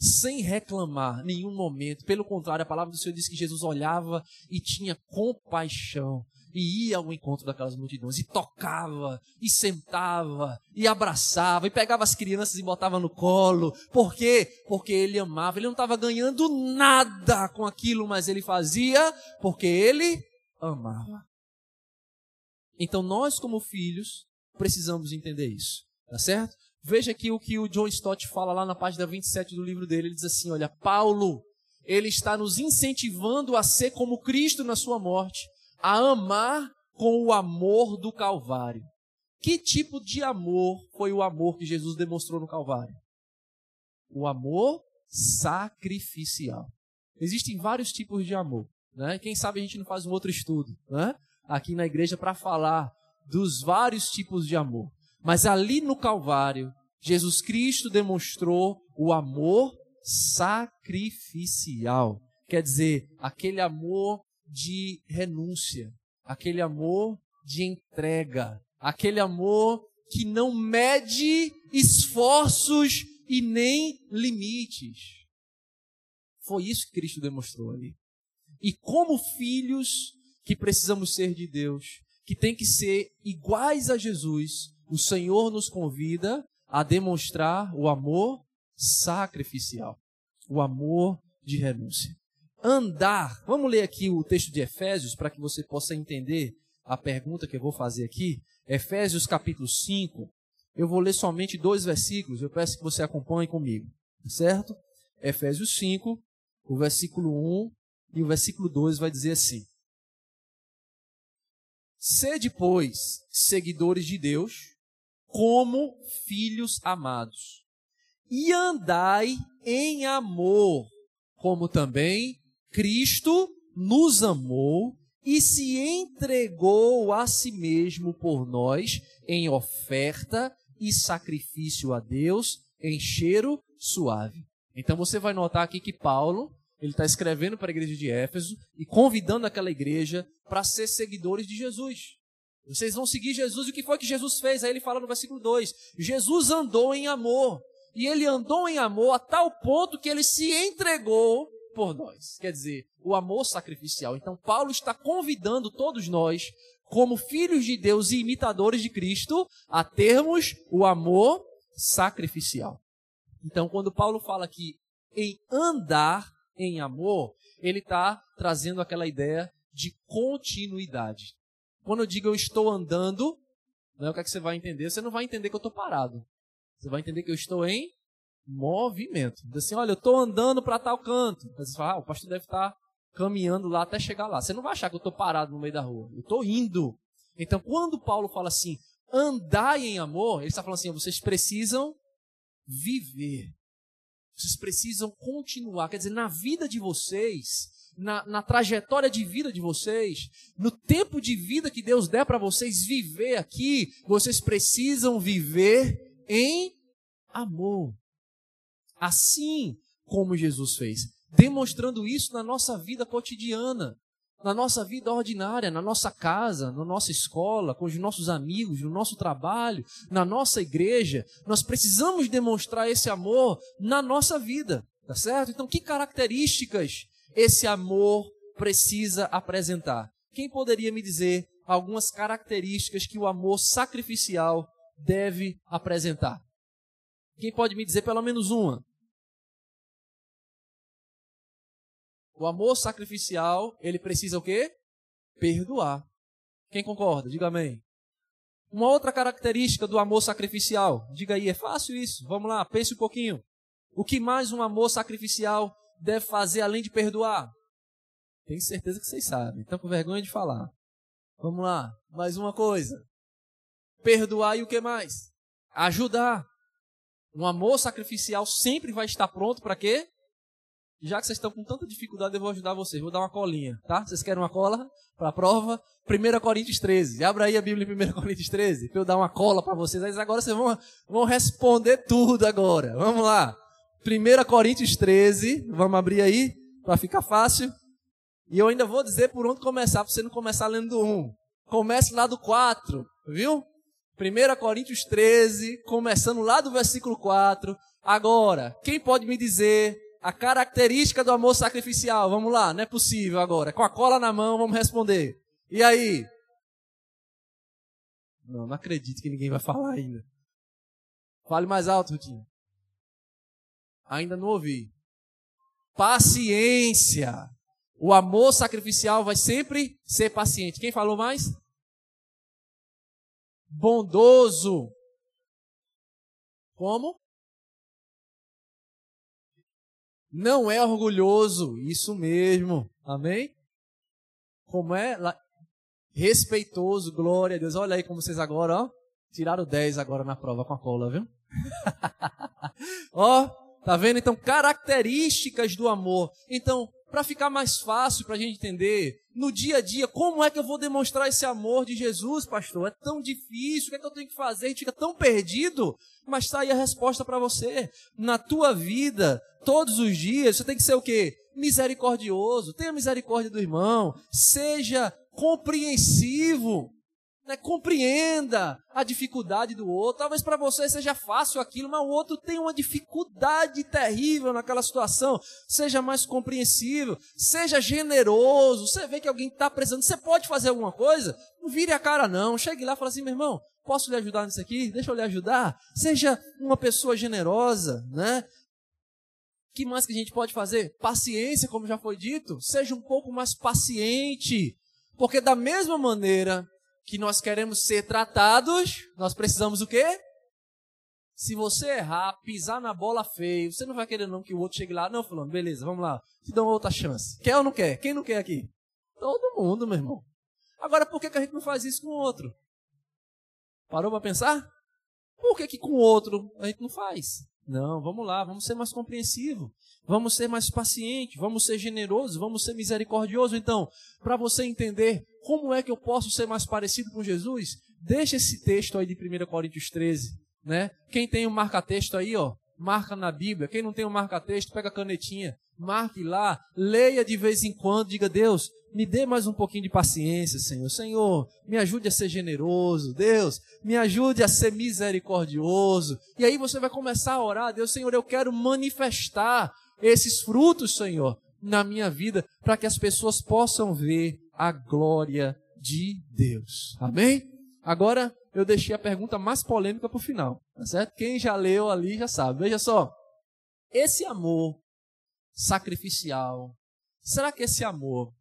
sem reclamar nenhum momento. Pelo contrário, a palavra do Senhor diz que Jesus olhava e tinha compaixão e ia ao encontro daquelas multidões e tocava e sentava e abraçava e pegava as crianças e botava no colo. Por quê? Porque ele amava. Ele não estava ganhando nada com aquilo, mas ele fazia porque ele amava. Então nós como filhos precisamos entender isso, tá certo? Veja aqui o que o John Stott fala lá na página 27 do livro dele. Ele diz assim: Olha, Paulo, ele está nos incentivando a ser como Cristo na sua morte, a amar com o amor do Calvário. Que tipo de amor foi o amor que Jesus demonstrou no Calvário? O amor sacrificial. Existem vários tipos de amor. Né? Quem sabe a gente não faz um outro estudo né? aqui na igreja para falar dos vários tipos de amor. Mas ali no Calvário, Jesus Cristo demonstrou o amor sacrificial. Quer dizer, aquele amor de renúncia, aquele amor de entrega, aquele amor que não mede esforços e nem limites. Foi isso que Cristo demonstrou ali. E como filhos que precisamos ser de Deus, que tem que ser iguais a Jesus, o Senhor nos convida a demonstrar o amor sacrificial, o amor de renúncia. Andar, vamos ler aqui o texto de Efésios para que você possa entender a pergunta que eu vou fazer aqui. Efésios capítulo 5, eu vou ler somente dois versículos, eu peço que você acompanhe comigo, certo? Efésios 5, o versículo 1 e o versículo 2 vai dizer assim: Sede, pois, seguidores de Deus, como filhos amados. E andai em amor, como também Cristo nos amou e se entregou a si mesmo por nós em oferta e sacrifício a Deus em cheiro suave. Então você vai notar aqui que Paulo ele está escrevendo para a igreja de Éfeso e convidando aquela igreja para ser seguidores de Jesus. Vocês vão seguir Jesus. E o que foi que Jesus fez? Aí ele fala no versículo 2: Jesus andou em amor. E ele andou em amor a tal ponto que ele se entregou por nós. Quer dizer, o amor sacrificial. Então, Paulo está convidando todos nós, como filhos de Deus e imitadores de Cristo, a termos o amor sacrificial. Então, quando Paulo fala aqui em andar em amor, ele está trazendo aquela ideia de continuidade. Quando eu digo eu estou andando, não é o que, é que você vai entender? Você não vai entender que eu estou parado. Você vai entender que eu estou em movimento. Diz assim, olha, eu estou andando para tal canto. Você fala, ah, o pastor deve estar caminhando lá até chegar lá. Você não vai achar que eu estou parado no meio da rua. Eu estou indo. Então, quando Paulo fala assim, andai em amor, ele está falando assim, vocês precisam viver. Vocês precisam continuar. Quer dizer, na vida de vocês, na, na trajetória de vida de vocês, no tempo de vida que Deus der para vocês viver aqui, vocês precisam viver em amor. Assim como Jesus fez, demonstrando isso na nossa vida cotidiana na nossa vida ordinária, na nossa casa, na nossa escola, com os nossos amigos, no nosso trabalho, na nossa igreja, nós precisamos demonstrar esse amor na nossa vida, tá certo? Então, que características esse amor precisa apresentar? Quem poderia me dizer algumas características que o amor sacrificial deve apresentar? Quem pode me dizer pelo menos uma? O amor sacrificial, ele precisa o quê? Perdoar. Quem concorda? Diga amém. Uma outra característica do amor sacrificial, diga aí, é fácil isso. Vamos lá, pense um pouquinho. O que mais um amor sacrificial deve fazer além de perdoar? Tenho certeza que vocês sabem, estão com vergonha de falar. Vamos lá, mais uma coisa. Perdoar e o que mais? Ajudar. Um amor sacrificial sempre vai estar pronto para quê? Já que vocês estão com tanta dificuldade, eu vou ajudar vocês. Vou dar uma colinha, tá? Vocês querem uma cola para a prova? 1 Coríntios 13. Abra aí a Bíblia em 1 Coríntios 13, para eu dar uma cola para vocês. Aí agora vocês vão, vão responder tudo agora. Vamos lá. 1 Coríntios 13. Vamos abrir aí, para ficar fácil. E eu ainda vou dizer por onde começar, para você não começar lendo do 1. Comece lá do 4, viu? 1 Coríntios 13, começando lá do versículo 4. Agora, quem pode me dizer a característica do amor sacrificial. Vamos lá, não é possível agora. Com a cola na mão, vamos responder. E aí? Não, não acredito que ninguém vai falar ainda. Fale mais alto, Rutinho. Ainda não ouvi. Paciência. O amor sacrificial vai sempre ser paciente. Quem falou mais? Bondoso. Como? Não é orgulhoso, isso mesmo. Amém? Como é? Respeitoso, glória a Deus. Olha aí como vocês agora, ó. Tiraram 10 agora na prova com a cola, viu? ó, tá vendo? Então, características do amor. Então, para ficar mais fácil para a gente entender, no dia a dia, como é que eu vou demonstrar esse amor de Jesus, pastor? É tão difícil, o que é que eu tenho que fazer? A gente fica tão perdido, mas está aí a resposta para você. Na tua vida, todos os dias, você tem que ser o quê? Misericordioso, tenha misericórdia do irmão, seja compreensivo né, compreenda a dificuldade do outro. Talvez para você seja fácil aquilo, mas o outro tem uma dificuldade terrível naquela situação. Seja mais compreensível, seja generoso. Você vê que alguém está precisando, você pode fazer alguma coisa? Não vire a cara, não. Chegue lá e fale assim, meu irmão, posso lhe ajudar nisso aqui? Deixa eu lhe ajudar. Seja uma pessoa generosa, né? que mais que a gente pode fazer? Paciência, como já foi dito. Seja um pouco mais paciente. Porque da mesma maneira que nós queremos ser tratados, nós precisamos o quê? Se você errar, pisar na bola feio, você não vai querer não que o outro chegue lá, não, fulano, beleza, vamos lá, te dou outra chance. Quer ou não quer? Quem não quer aqui? Todo mundo, meu irmão. Agora, por que, que a gente não faz isso com o outro? Parou para pensar? Por que, que com o outro a gente não faz? Não, vamos lá, vamos ser mais compreensivos, vamos ser mais pacientes, vamos ser generosos, vamos ser misericordiosos. Então, para você entender como é que eu posso ser mais parecido com Jesus, deixa esse texto aí de 1 Coríntios 13, né? Quem tem o um marca-texto aí, ó, marca na Bíblia. Quem não tem o um marca-texto, pega a canetinha, marque lá, leia de vez em quando, diga, Deus, me dê mais um pouquinho de paciência, Senhor. Senhor, me ajude a ser generoso. Deus, me ajude a ser misericordioso. E aí você vai começar a orar, Deus, Senhor, eu quero manifestar esses frutos, Senhor, na minha vida, para que as pessoas possam ver a glória de Deus. Amém? Agora eu deixei a pergunta mais polêmica para o final, tá certo? Quem já leu ali já sabe. Veja só, esse amor sacrificial, será que esse amor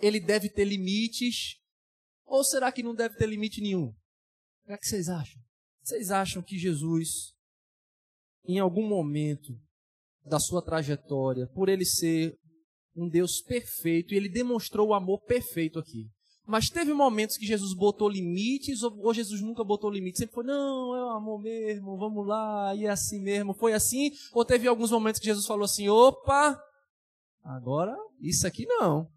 ele deve ter limites? Ou será que não deve ter limite nenhum? O que, é que vocês acham? Vocês acham que Jesus, em algum momento da sua trajetória, por ele ser um Deus perfeito, e ele demonstrou o amor perfeito aqui. Mas teve momentos que Jesus botou limites, ou Jesus nunca botou limites, sempre foi, não, é o amor mesmo, vamos lá, e é assim mesmo, foi assim, ou teve alguns momentos que Jesus falou assim, opa, agora isso aqui não.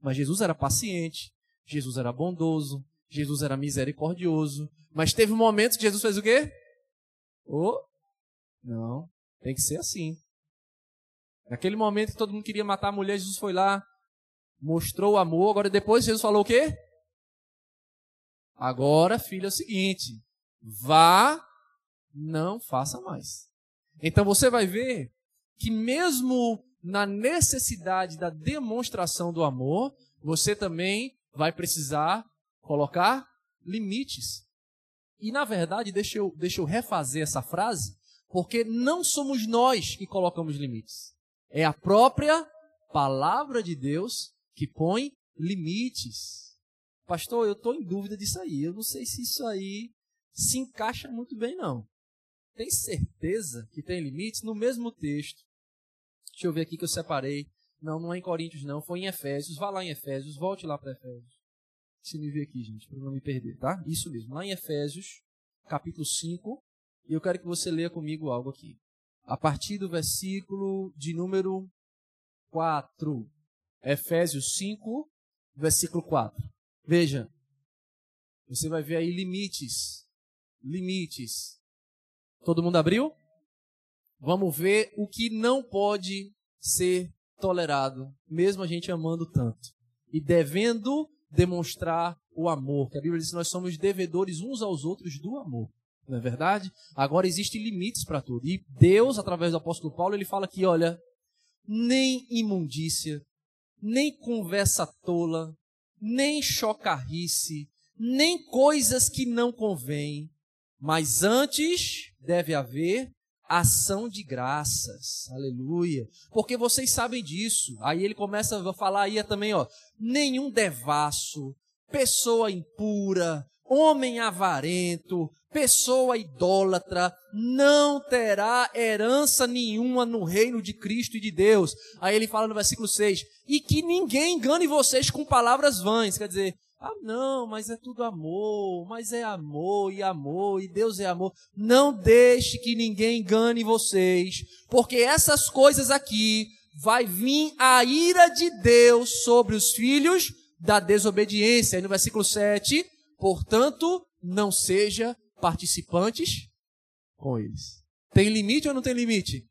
Mas Jesus era paciente, Jesus era bondoso, Jesus era misericordioso. Mas teve momentos que Jesus fez o quê? Oh, não, tem que ser assim. Naquele momento que todo mundo queria matar a mulher, Jesus foi lá, mostrou o amor. Agora depois Jesus falou o quê? Agora, filho, é o seguinte: vá, não faça mais. Então você vai ver que mesmo na necessidade da demonstração do amor, você também vai precisar colocar limites. E na verdade, deixa eu, deixa eu refazer essa frase, porque não somos nós que colocamos limites. É a própria palavra de Deus que põe limites. Pastor, eu estou em dúvida disso aí. Eu não sei se isso aí se encaixa muito bem, não. Tem certeza que tem limites? No mesmo texto. Deixa eu ver aqui que eu separei. Não, não é em Coríntios, não. Foi em Efésios. Vá lá em Efésios. Volte lá para Efésios. Se me ver aqui, gente, para não me perder, tá? Isso mesmo. Lá em Efésios, capítulo 5. E eu quero que você leia comigo algo aqui a partir do versículo de número 4. Efésios 5, versículo 4. Veja, você vai ver aí limites. Limites. Todo mundo abriu? Vamos ver o que não pode ser tolerado, mesmo a gente amando tanto. E devendo demonstrar o amor, que a Bíblia diz que nós somos devedores uns aos outros do amor não é verdade? Agora existem limites para tudo. E Deus, através do apóstolo Paulo, ele fala que, olha, nem imundícia, nem conversa tola, nem chocarrice, nem coisas que não convêm, mas antes deve haver ação de graças. Aleluia. Porque vocês sabem disso. Aí ele começa a falar aí também, ó, nenhum devasso, pessoa impura, homem avarento, pessoa idólatra, não terá herança nenhuma no reino de Cristo e de Deus. Aí ele fala no versículo 6: E que ninguém engane vocês com palavras vãs. Quer dizer, ah, não, mas é tudo amor, mas é amor e amor, e Deus é amor. Não deixe que ninguém engane vocês, porque essas coisas aqui vai vir a ira de Deus sobre os filhos da desobediência. Aí no versículo 7, Portanto, não seja participantes com eles. Tem limite ou não tem limite?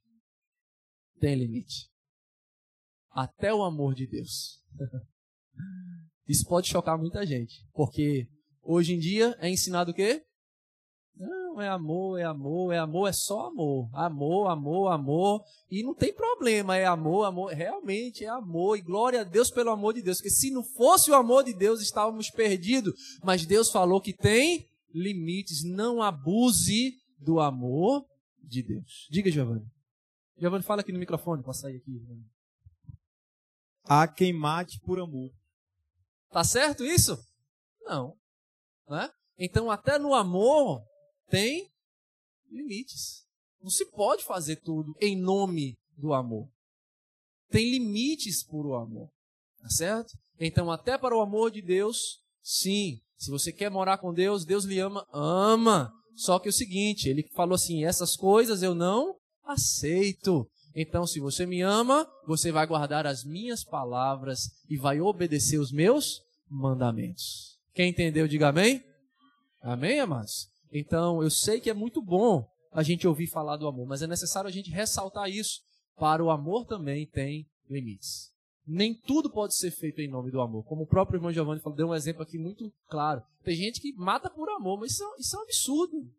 Tem limite. Até o amor de Deus. Isso pode chocar muita gente, porque hoje em dia é ensinado o quê? Não, é amor, é amor, é amor, é só amor. Amor, amor, amor. E não tem problema, é amor, amor. Realmente é amor. E glória a Deus pelo amor de Deus. Porque se não fosse o amor de Deus, estávamos perdidos. Mas Deus falou que tem limites. Não abuse do amor de Deus. Diga, Giovanni. Giovanni, fala aqui no microfone. Posso sair aqui? Há quem mate por amor. Tá certo isso? Não. Né? Então, até no amor, tem limites. Não se pode fazer tudo em nome do amor. Tem limites por o amor. Tá certo? Então, até para o amor de Deus, sim. Se você quer morar com Deus, Deus lhe ama, ama. Só que é o seguinte, ele falou assim: essas coisas eu não aceito. Então, se você me ama, você vai guardar as minhas palavras e vai obedecer os meus mandamentos. Quem entendeu, diga amém. Amém, amados? Então, eu sei que é muito bom a gente ouvir falar do amor, mas é necessário a gente ressaltar isso. Para o amor também tem limites. Nem tudo pode ser feito em nome do amor. Como o próprio irmão Giovanni falou, deu um exemplo aqui muito claro. Tem gente que mata por amor, mas isso, é, isso é um absurdo.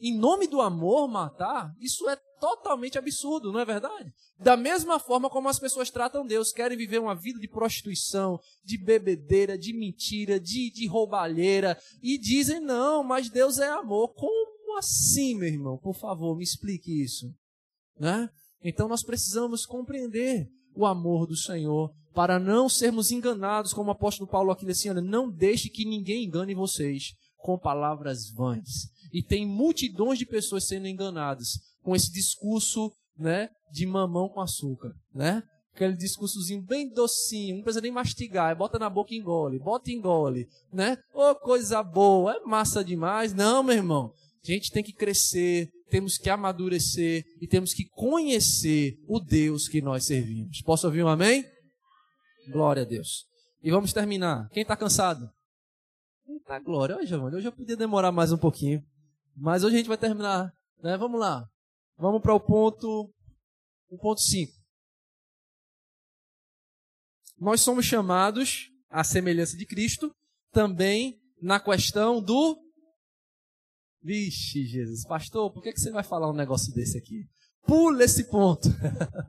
Em nome do amor matar, isso é totalmente absurdo, não é verdade? Da mesma forma como as pessoas tratam Deus, querem viver uma vida de prostituição, de bebedeira, de mentira, de, de roubalheira, e dizem, não, mas Deus é amor. Como assim, meu irmão? Por favor, me explique isso. Né? Então nós precisamos compreender o amor do Senhor para não sermos enganados, como o apóstolo Paulo aqui disse, olha, não deixe que ninguém engane vocês com palavras vãs. E tem multidões de pessoas sendo enganadas com esse discurso, né, de mamão com açúcar, né? Aquele discursozinho bem docinho, não precisa nem mastigar, bota na boca e engole, bota e engole, né? Ô, oh, coisa boa, é massa demais. Não, meu irmão. A gente tem que crescer, temos que amadurecer e temos que conhecer o Deus que nós servimos. Posso ouvir um amém? Glória a Deus. E vamos terminar. Quem está cansado? Eita glória. Olha, hoje eu podia demorar mais um pouquinho. Mas hoje a gente vai terminar. Né? Vamos lá. Vamos para o ponto. O ponto 5. Nós somos chamados à semelhança de Cristo também na questão do Vixe, Jesus. Pastor, por que, que você vai falar um negócio desse aqui? Pula esse ponto.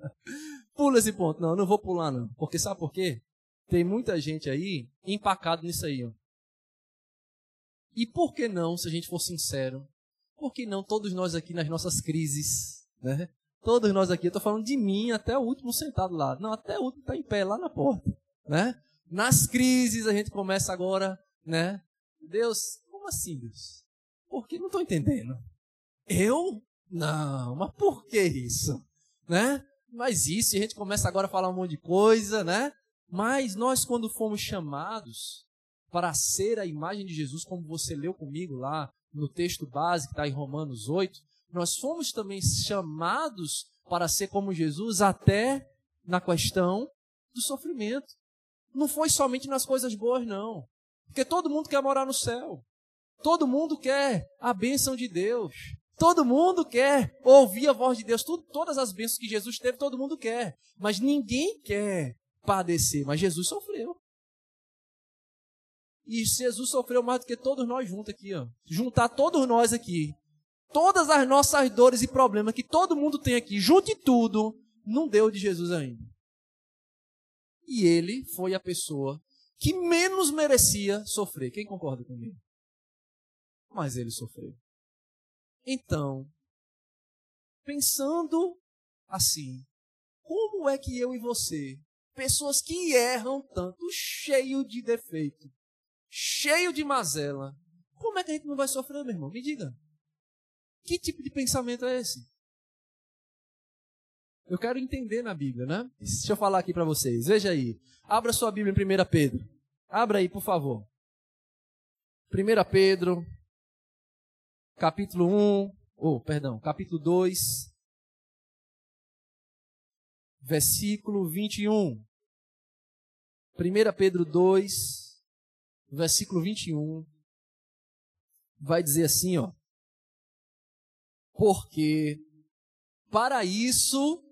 Pula esse ponto. Não, não vou pular, não. Porque sabe por quê? Tem muita gente aí empacado nisso aí. Ó. E por que não, se a gente for sincero, por que não todos nós aqui nas nossas crises, né? Todos nós aqui, eu estou falando de mim até o último sentado lá. Não, até o último está em pé lá na porta, né? Nas crises a gente começa agora, né? Deus, como assim, Deus? Porque não estou entendendo. Eu? Não, mas por que isso? Né? Mas isso, a gente começa agora a falar um monte de coisa, né? Mas nós, quando fomos chamados para ser a imagem de Jesus, como você leu comigo lá no texto base que está em Romanos 8, nós fomos também chamados para ser como Jesus até na questão do sofrimento. Não foi somente nas coisas boas, não. Porque todo mundo quer morar no céu. Todo mundo quer a bênção de Deus. Todo mundo quer ouvir a voz de Deus. Tudo, todas as bênçãos que Jesus teve, todo mundo quer. Mas ninguém quer padecer. Mas Jesus sofreu. E Jesus sofreu mais do que todos nós juntos aqui. Ó. Juntar todos nós aqui. Todas as nossas dores e problemas que todo mundo tem aqui, junte tudo, não deu de Jesus ainda. E ele foi a pessoa que menos merecia sofrer. Quem concorda comigo? mas ele sofreu. Então, pensando assim, como é que eu e você, pessoas que erram tanto, cheio de defeito, cheio de mazela, como é que a gente não vai sofrer, meu irmão? Me diga. Que tipo de pensamento é esse? Eu quero entender na Bíblia, né? Deixa eu falar aqui para vocês. Veja aí. Abra sua Bíblia em 1 Pedro. Abra aí, por favor. 1 Pedro, capítulo 1, ou, oh, perdão, capítulo 2, versículo 21. 1 Pedro 2, versículo 21, vai dizer assim, ó. Porque para isso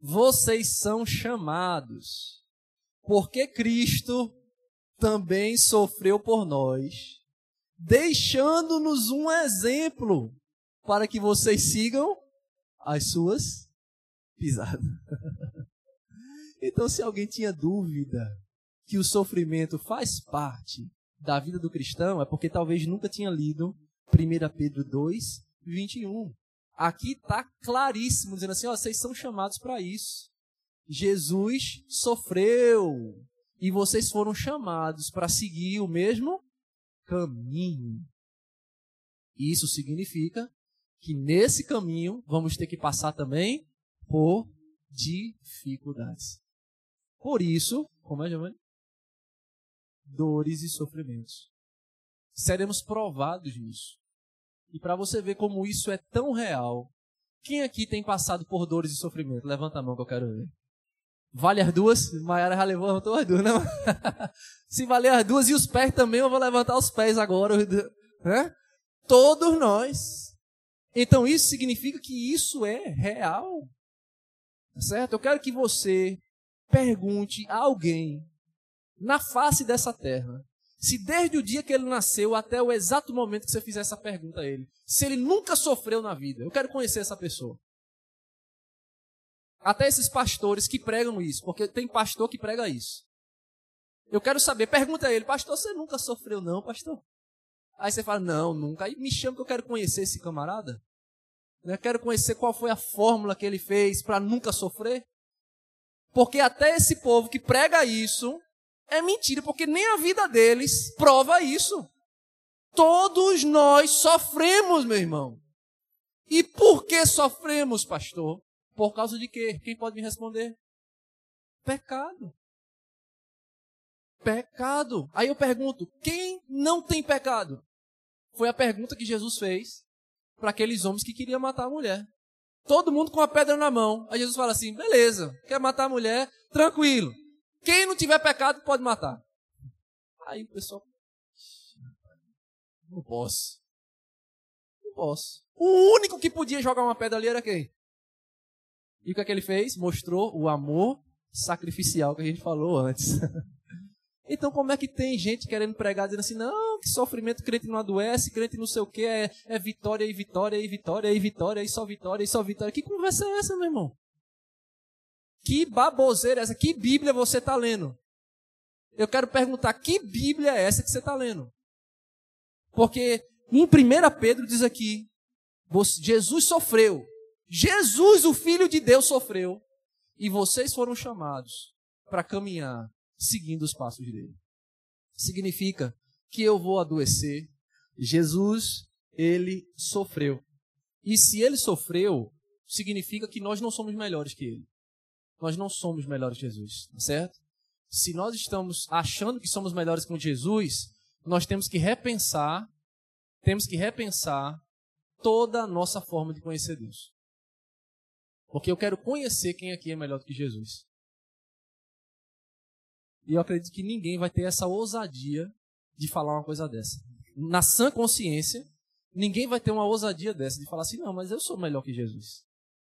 vocês são chamados, porque Cristo também sofreu por nós deixando-nos um exemplo para que vocês sigam as suas pisadas. então, se alguém tinha dúvida que o sofrimento faz parte da vida do cristão, é porque talvez nunca tinha lido 1 Pedro 2, 21. Aqui está claríssimo, dizendo assim: ó, vocês são chamados para isso. Jesus sofreu e vocês foram chamados para seguir o mesmo caminho. Isso significa que nesse caminho vamos ter que passar também por dificuldades. Por isso, como é, Giovanni? Dores e sofrimentos. Seremos provados nisso. E para você ver como isso é tão real, quem aqui tem passado por dores e sofrimento? Levanta a mão que eu quero ver. Vale as duas? Maiara já levantou as duas, não? Se valer as duas e os pés também, eu vou levantar os pés agora. Né? Todos nós. Então isso significa que isso é real. Tá certo? Eu quero que você pergunte a alguém na face dessa terra se desde o dia que ele nasceu até o exato momento que você fizer essa pergunta a ele, se ele nunca sofreu na vida. Eu quero conhecer essa pessoa. Até esses pastores que pregam isso, porque tem pastor que prega isso. Eu quero saber, pergunta a ele, pastor, você nunca sofreu não, pastor? Aí você fala, não, nunca. Aí me chama que eu quero conhecer esse camarada. Eu quero conhecer qual foi a fórmula que ele fez para nunca sofrer. Porque até esse povo que prega isso é mentira, porque nem a vida deles prova isso. Todos nós sofremos, meu irmão. E por que sofremos, pastor? Por causa de quê? Quem pode me responder? Pecado. Pecado. Aí eu pergunto: quem não tem pecado? Foi a pergunta que Jesus fez para aqueles homens que queriam matar a mulher. Todo mundo com a pedra na mão. Aí Jesus fala assim: beleza, quer matar a mulher? Tranquilo. Quem não tiver pecado pode matar. Aí o pessoal. Não posso. Não posso. O único que podia jogar uma pedra ali era quem? E o que é que ele fez? Mostrou o amor sacrificial que a gente falou antes. Então, como é que tem gente querendo pregar dizendo assim, não, que sofrimento crente não adoece, crente não sei o que, é, é vitória e vitória e vitória e vitória e só vitória e só vitória. Que conversa é essa, meu irmão? Que baboseira é essa? Que Bíblia você está lendo? Eu quero perguntar, que Bíblia é essa que você está lendo? Porque em 1 Pedro diz aqui, Jesus sofreu. Jesus, o Filho de Deus, sofreu. E vocês foram chamados para caminhar seguindo os passos dele. Significa que eu vou adoecer. Jesus, ele sofreu. E se ele sofreu, significa que nós não somos melhores que ele. Nós não somos melhores que Jesus, tá certo? Se nós estamos achando que somos melhores que Jesus, nós temos que repensar, temos que repensar toda a nossa forma de conhecer Deus. Porque eu quero conhecer quem aqui é melhor do que Jesus. E eu acredito que ninguém vai ter essa ousadia de falar uma coisa dessa. Na sã consciência, ninguém vai ter uma ousadia dessa de falar assim: não, mas eu sou melhor que Jesus.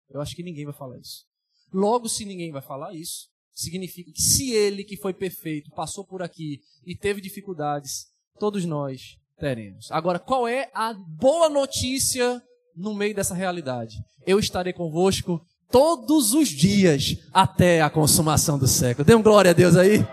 Eu acho que ninguém vai falar isso. Logo, se ninguém vai falar isso, significa que se ele, que foi perfeito, passou por aqui e teve dificuldades, todos nós teremos. Agora, qual é a boa notícia no meio dessa realidade? Eu estarei convosco todos os dias até a consumação do século. Dê um glória a Deus aí.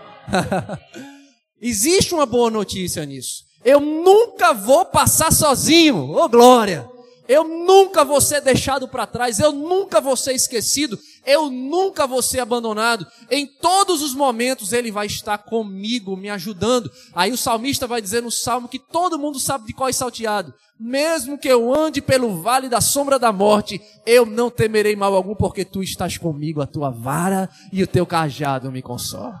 Existe uma boa notícia nisso. Eu nunca vou passar sozinho. Ô oh, glória! Eu nunca vou ser deixado para trás, eu nunca vou ser esquecido, eu nunca vou ser abandonado. Em todos os momentos ele vai estar comigo, me ajudando. Aí o salmista vai dizer no salmo que todo mundo sabe de qual é salteado. Mesmo que eu ande pelo vale da sombra da morte, eu não temerei mal algum, porque tu estás comigo, a tua vara e o teu cajado me consolam.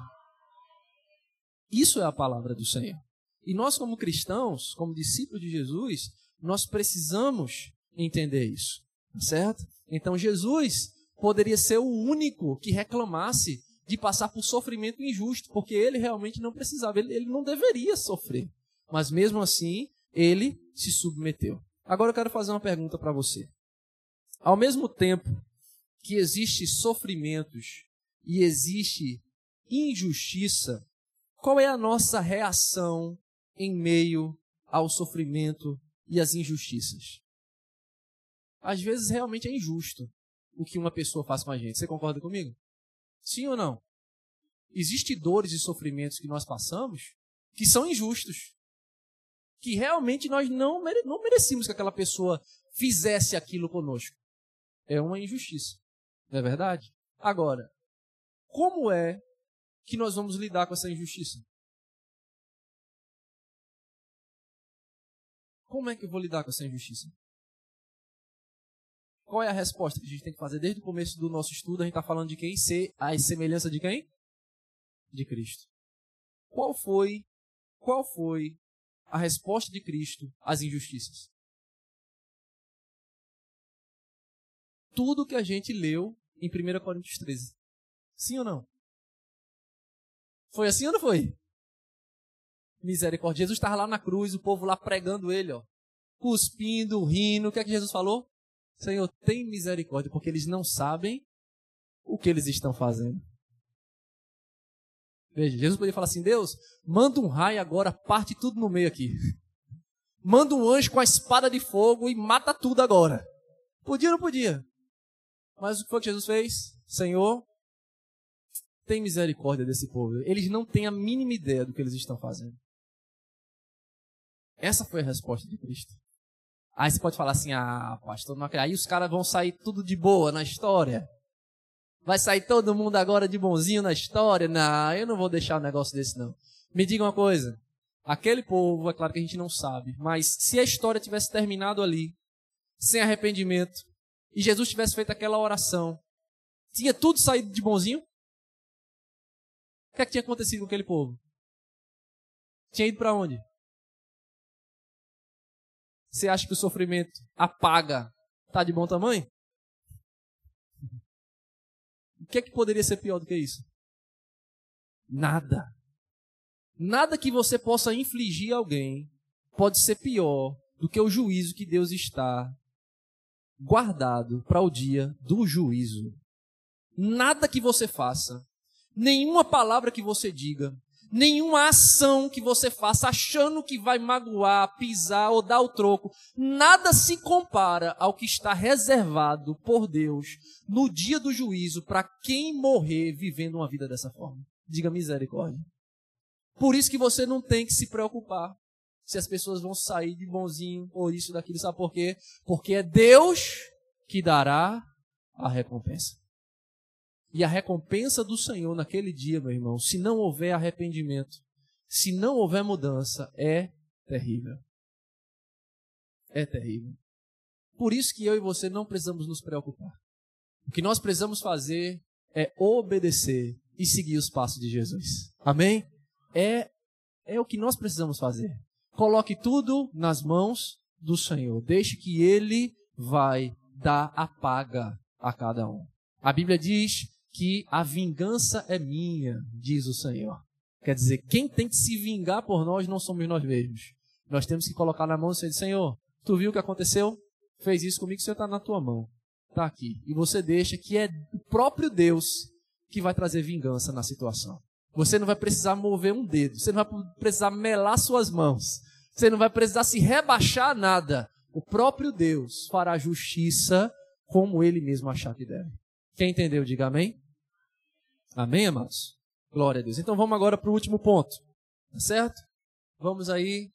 Isso é a palavra do Senhor. E nós, como cristãos, como discípulos de Jesus, nós precisamos entender isso, tá certo? Então Jesus poderia ser o único que reclamasse de passar por sofrimento injusto, porque ele realmente não precisava, ele, ele não deveria sofrer. Mas mesmo assim, ele se submeteu. Agora eu quero fazer uma pergunta para você. Ao mesmo tempo que existe sofrimentos e existe injustiça, qual é a nossa reação em meio ao sofrimento e às injustiças? Às vezes realmente é injusto o que uma pessoa faz com a gente. Você concorda comigo? Sim ou não? Existem dores e sofrimentos que nós passamos que são injustos. Que realmente nós não, mere não merecíamos que aquela pessoa fizesse aquilo conosco. É uma injustiça. Não é verdade? Agora, como é que nós vamos lidar com essa injustiça? Como é que eu vou lidar com essa injustiça? Qual é a resposta que a gente tem que fazer desde o começo do nosso estudo? A gente está falando de quem? Ser a semelhança de quem? De Cristo. Qual foi, qual foi a resposta de Cristo às injustiças? Tudo que a gente leu em 1 Coríntios 13. Sim ou não? Foi assim ou não foi? Misericórdia. Jesus estava lá na cruz, o povo lá pregando ele, ó. Cuspindo, rindo. O que é que Jesus falou? Senhor, tem misericórdia, porque eles não sabem o que eles estão fazendo. Veja, Jesus podia falar assim: Deus, manda um raio agora, parte tudo no meio aqui. Manda um anjo com a espada de fogo e mata tudo agora. Podia ou não podia? Mas o que foi que Jesus fez? Senhor, tem misericórdia desse povo. Eles não têm a mínima ideia do que eles estão fazendo. Essa foi a resposta de Cristo. Aí você pode falar assim, ah, pastor, não acredito. Aí os caras vão sair tudo de boa na história. Vai sair todo mundo agora de bonzinho na história? Não, eu não vou deixar um negócio desse não. Me diga uma coisa. Aquele povo, é claro que a gente não sabe, mas se a história tivesse terminado ali, sem arrependimento, e Jesus tivesse feito aquela oração, tinha tudo saído de bonzinho? O que, é que tinha acontecido com aquele povo? Tinha ido para onde? Você acha que o sofrimento apaga? Tá de bom tamanho? O que é que poderia ser pior do que isso? Nada. Nada que você possa infligir a alguém pode ser pior do que o juízo que Deus está guardado para o dia do juízo. Nada que você faça, nenhuma palavra que você diga, nenhuma ação que você faça achando que vai magoar, pisar ou dar o troco, nada se compara ao que está reservado por Deus no dia do juízo para quem morrer vivendo uma vida dessa forma. Diga misericórdia. Por isso que você não tem que se preocupar se as pessoas vão sair de bonzinho ou isso, daquilo, sabe por quê? Porque é Deus que dará a recompensa. E a recompensa do Senhor naquele dia, meu irmão, se não houver arrependimento, se não houver mudança, é terrível. É terrível. Por isso que eu e você não precisamos nos preocupar. O que nós precisamos fazer é obedecer e seguir os passos de Jesus. Amém? É, é o que nós precisamos fazer. Coloque tudo nas mãos do Senhor. Deixe que Ele vai dar a paga a cada um. A Bíblia diz que a vingança é minha, diz o Senhor. Quer dizer, quem tem que se vingar por nós não somos nós mesmos. Nós temos que colocar na mão do Senhor, Senhor, tu viu o que aconteceu? Fez isso comigo, o Senhor está na tua mão. Está aqui. E você deixa que é o próprio Deus que vai trazer vingança na situação. Você não vai precisar mover um dedo, você não vai precisar melar suas mãos, você não vai precisar se rebaixar nada. O próprio Deus fará justiça como ele mesmo achar que deve. Quem entendeu, diga amém. Amém, amados? Glória a Deus. Então vamos agora para o último ponto. Tá certo? Vamos aí.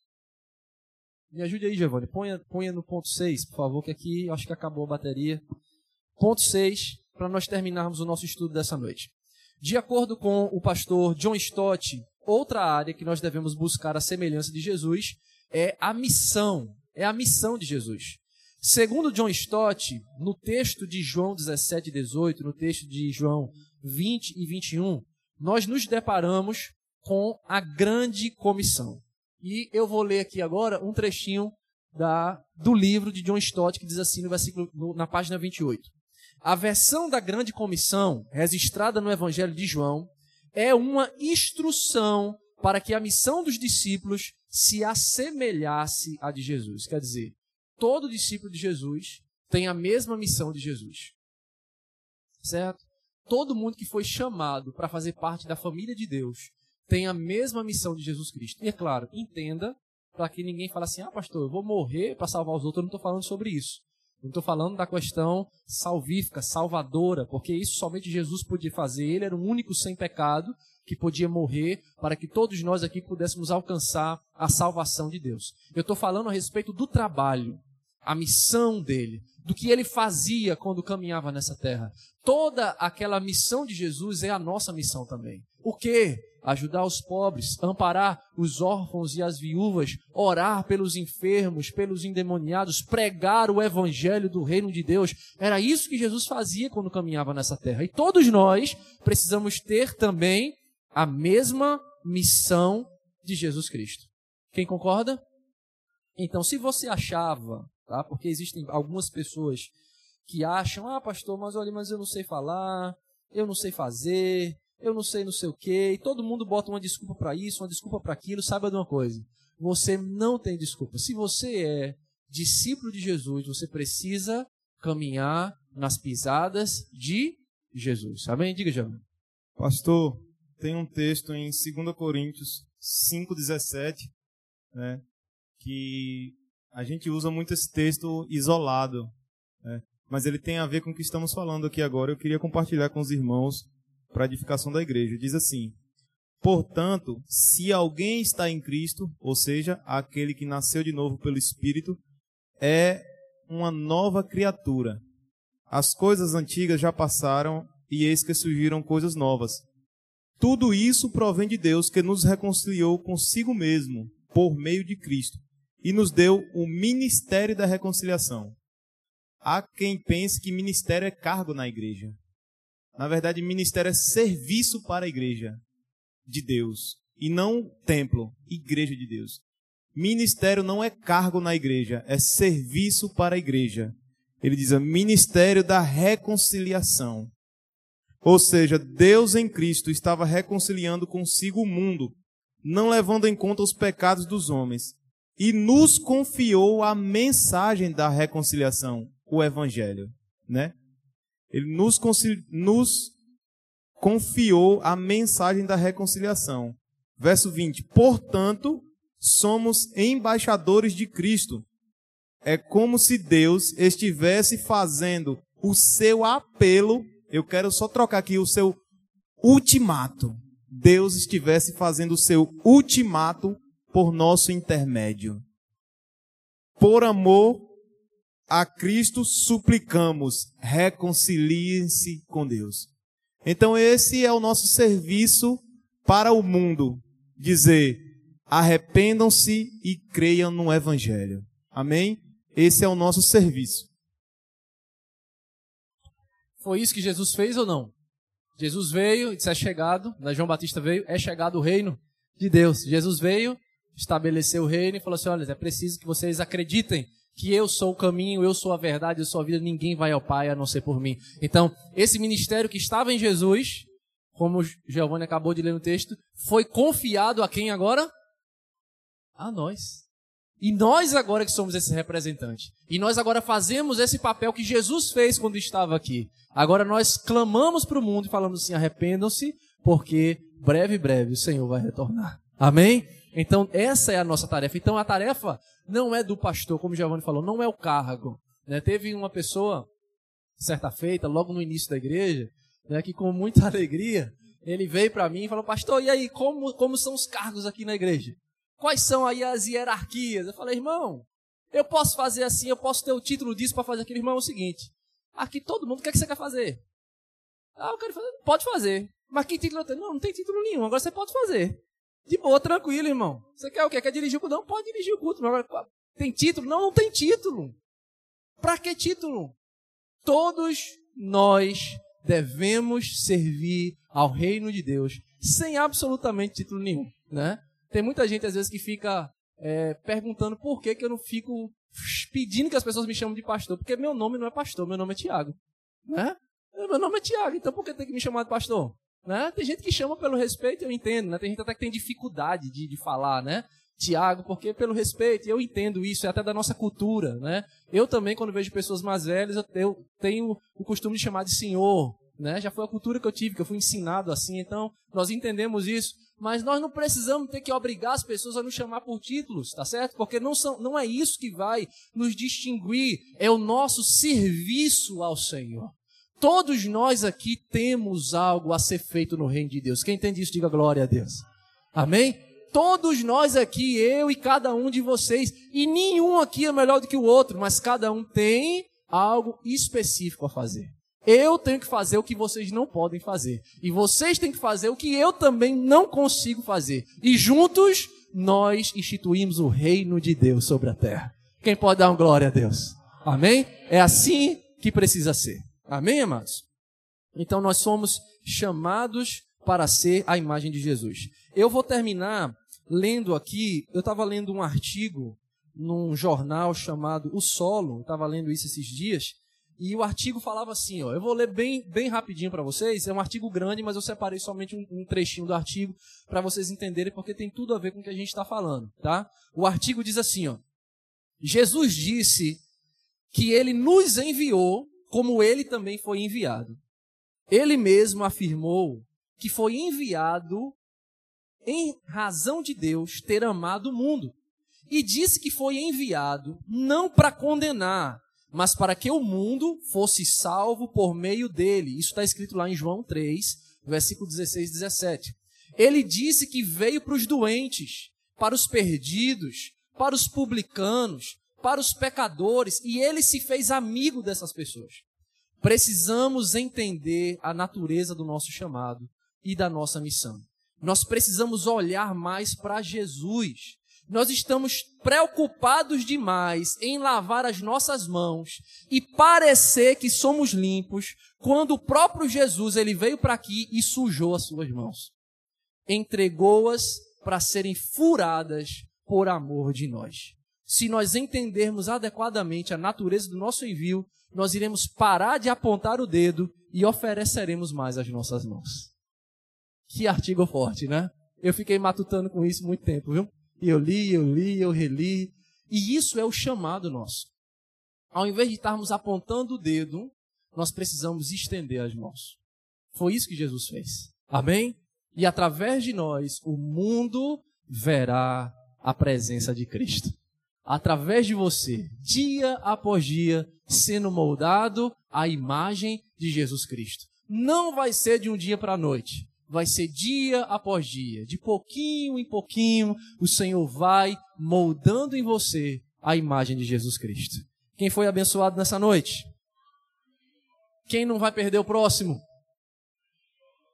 Me ajude aí, Giovanni. Ponha, ponha no ponto 6, por favor, que aqui acho que acabou a bateria. Ponto 6, para nós terminarmos o nosso estudo dessa noite. De acordo com o pastor John Stott, outra área que nós devemos buscar a semelhança de Jesus é a missão. É a missão de Jesus. Segundo John Stott, no texto de João 17 e 18, no texto de João 20 e 21, nós nos deparamos com a grande comissão. E eu vou ler aqui agora um trechinho da, do livro de John Stott, que diz assim no versículo, no, na página 28. A versão da grande comissão, registrada no Evangelho de João, é uma instrução para que a missão dos discípulos se assemelhasse à de Jesus. Quer dizer, todo discípulo de Jesus tem a mesma missão de Jesus. Certo? Todo mundo que foi chamado para fazer parte da família de Deus tem a mesma missão de Jesus Cristo. E é claro, entenda para que ninguém fale assim: ah, pastor, eu vou morrer para salvar os outros. Eu não estou falando sobre isso. Eu estou falando da questão salvífica, salvadora, porque isso somente Jesus podia fazer. Ele era o único sem pecado que podia morrer para que todos nós aqui pudéssemos alcançar a salvação de Deus. Eu estou falando a respeito do trabalho, a missão dele, do que ele fazia quando caminhava nessa terra. Toda aquela missão de Jesus é a nossa missão também. O que? Ajudar os pobres, amparar os órfãos e as viúvas, orar pelos enfermos, pelos endemoniados, pregar o evangelho do reino de Deus. Era isso que Jesus fazia quando caminhava nessa terra. E todos nós precisamos ter também a mesma missão de Jesus Cristo. Quem concorda? Então, se você achava tá? Porque existem algumas pessoas que acham, ah, pastor, mas olha, mas eu não sei falar, eu não sei fazer, eu não sei não sei o quê, e todo mundo bota uma desculpa para isso, uma desculpa para aquilo, saiba de uma coisa, você não tem desculpa. Se você é discípulo de Jesus, você precisa caminhar nas pisadas de Jesus. Amém? Diga, Jamão. Pastor, tem um texto em 2 Coríntios 5,17, né, que a gente usa muito esse texto isolado, né? mas ele tem a ver com o que estamos falando aqui agora. Eu queria compartilhar com os irmãos para a edificação da igreja. Diz assim: Portanto, se alguém está em Cristo, ou seja, aquele que nasceu de novo pelo Espírito, é uma nova criatura. As coisas antigas já passaram e eis que surgiram coisas novas. Tudo isso provém de Deus que nos reconciliou consigo mesmo por meio de Cristo e nos deu o ministério da reconciliação. Há quem pense que ministério é cargo na igreja. Na verdade, ministério é serviço para a igreja de Deus e não templo, igreja de Deus. ministério não é cargo na igreja, é serviço para a igreja. Ele diz: ministério da reconciliação. Ou seja, Deus em Cristo estava reconciliando consigo o mundo, não levando em conta os pecados dos homens, e nos confiou a mensagem da reconciliação, o evangelho, né? Ele nos, nos confiou a mensagem da reconciliação. Verso 20: Portanto, somos embaixadores de Cristo. É como se Deus estivesse fazendo o seu apelo. Eu quero só trocar aqui o seu ultimato. Deus estivesse fazendo o seu ultimato por nosso intermédio. Por amor a Cristo suplicamos, reconciliem-se com Deus. Então esse é o nosso serviço para o mundo, dizer: arrependam-se e creiam no evangelho. Amém? Esse é o nosso serviço. Foi isso que Jesus fez ou não? Jesus veio disse: é chegado, né? João Batista veio, é chegado o reino de Deus. Jesus veio, estabeleceu o reino e falou assim: olha, é preciso que vocês acreditem que eu sou o caminho, eu sou a verdade, eu sou a vida, ninguém vai ao Pai a não ser por mim. Então, esse ministério que estava em Jesus, como Giovanni acabou de ler no texto, foi confiado a quem agora? A nós. E nós agora que somos esse representante. E nós agora fazemos esse papel que Jesus fez quando estava aqui. Agora nós clamamos para o mundo e falamos assim: arrependam-se, porque breve, breve o Senhor vai retornar. Amém? Então, essa é a nossa tarefa. Então, a tarefa não é do pastor, como Giovanni falou, não é o cargo. Né? Teve uma pessoa, certa feita, logo no início da igreja, né, que com muita alegria, ele veio para mim e falou, pastor, e aí, como, como são os cargos aqui na igreja? Quais são aí as hierarquias? Eu falei, irmão, eu posso fazer assim, eu posso ter o título disso para fazer aquilo. Irmão, é o seguinte, aqui todo mundo, o que, é que você quer fazer? Ah, eu quero fazer. Pode fazer. Mas que título eu tenho? Não, não tem título nenhum, agora você pode fazer. De boa, tranquilo, irmão. Você quer o quê? Quer dirigir o culto? Não, pode dirigir o culto. Tem título? Não, não tem título. Para que título? Todos nós devemos servir ao reino de Deus sem absolutamente título nenhum, né? Tem muita gente às vezes que fica é, perguntando por que, que eu não fico pedindo que as pessoas me chamem de pastor, porque meu nome não é pastor, meu nome é Tiago, né? Meu nome é Tiago, então por que tem que me chamar de pastor? Né? Tem gente que chama pelo respeito, eu entendo, né? Tem gente até que tem dificuldade de, de falar, né? Tiago, porque pelo respeito, eu entendo isso, é até da nossa cultura, né? Eu também, quando vejo pessoas mais velhas, eu tenho o costume de chamar de senhor, né? Já foi a cultura que eu tive, que eu fui ensinado assim, então nós entendemos isso, mas nós não precisamos ter que obrigar as pessoas a nos chamar por títulos, tá certo? Porque não, são, não é isso que vai nos distinguir, é o nosso serviço ao Senhor. Todos nós aqui temos algo a ser feito no reino de Deus. Quem entende isso, diga glória a Deus. Amém? Todos nós aqui, eu e cada um de vocês, e nenhum aqui é melhor do que o outro, mas cada um tem algo específico a fazer. Eu tenho que fazer o que vocês não podem fazer. E vocês têm que fazer o que eu também não consigo fazer. E juntos nós instituímos o reino de Deus sobre a terra. Quem pode dar uma glória a Deus? Amém? É assim que precisa ser. Amém, amados? Então nós somos chamados para ser a imagem de Jesus. Eu vou terminar lendo aqui, eu estava lendo um artigo num jornal chamado O Solo, estava lendo isso esses dias, e o artigo falava assim, ó, eu vou ler bem, bem rapidinho para vocês, é um artigo grande, mas eu separei somente um, um trechinho do artigo para vocês entenderem, porque tem tudo a ver com o que a gente está falando, tá? O artigo diz assim, ó, Jesus disse que ele nos enviou como ele também foi enviado. Ele mesmo afirmou que foi enviado em razão de Deus ter amado o mundo. E disse que foi enviado não para condenar, mas para que o mundo fosse salvo por meio dele. Isso está escrito lá em João 3, versículo 16 e 17. Ele disse que veio para os doentes, para os perdidos, para os publicanos, para os pecadores, e ele se fez amigo dessas pessoas. Precisamos entender a natureza do nosso chamado e da nossa missão. Nós precisamos olhar mais para Jesus. Nós estamos preocupados demais em lavar as nossas mãos e parecer que somos limpos, quando o próprio Jesus ele veio para aqui e sujou as suas mãos. Entregou-as para serem furadas por amor de nós. Se nós entendermos adequadamente a natureza do nosso envio, nós iremos parar de apontar o dedo e ofereceremos mais as nossas mãos. Que artigo forte, né? Eu fiquei matutando com isso muito tempo, viu? E eu li, eu li, eu reli. E isso é o chamado nosso. Ao invés de estarmos apontando o dedo, nós precisamos estender as mãos. Foi isso que Jesus fez. Amém? E através de nós, o mundo verá a presença de Cristo. Através de você, dia após dia, sendo moldado à imagem de Jesus Cristo. Não vai ser de um dia para a noite, vai ser dia após dia, de pouquinho em pouquinho, o Senhor vai moldando em você a imagem de Jesus Cristo. Quem foi abençoado nessa noite? Quem não vai perder o próximo?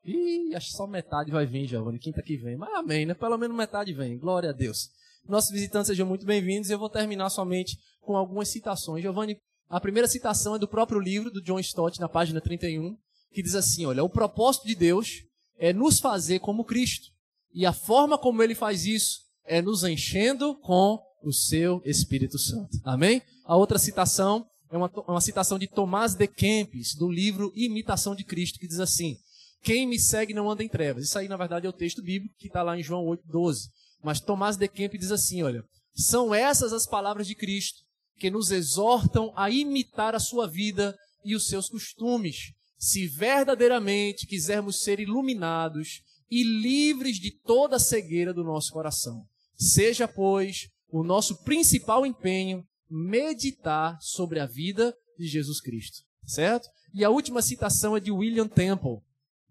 Ih, acho que só metade vai vir, Giovanni. Quinta que vem. Mas amém, né? Pelo menos metade vem. Glória a Deus. Nossos visitantes sejam muito bem-vindos. Eu vou terminar somente com algumas citações. Giovanni, a primeira citação é do próprio livro do John Stott, na página 31, que diz assim: Olha, o propósito de Deus é nos fazer como Cristo. E a forma como ele faz isso é nos enchendo com o seu Espírito Santo. Amém? A outra citação é uma, uma citação de Tomás de Kempis, do livro Imitação de Cristo, que diz assim: Quem me segue não anda em trevas. Isso aí, na verdade, é o texto bíblico que está lá em João 8,12. Mas Tomás de Kempis diz assim: olha, são essas as palavras de Cristo que nos exortam a imitar a sua vida e os seus costumes, se verdadeiramente quisermos ser iluminados e livres de toda a cegueira do nosso coração. Seja, pois, o nosso principal empenho meditar sobre a vida de Jesus Cristo, certo? E a última citação é de William Temple,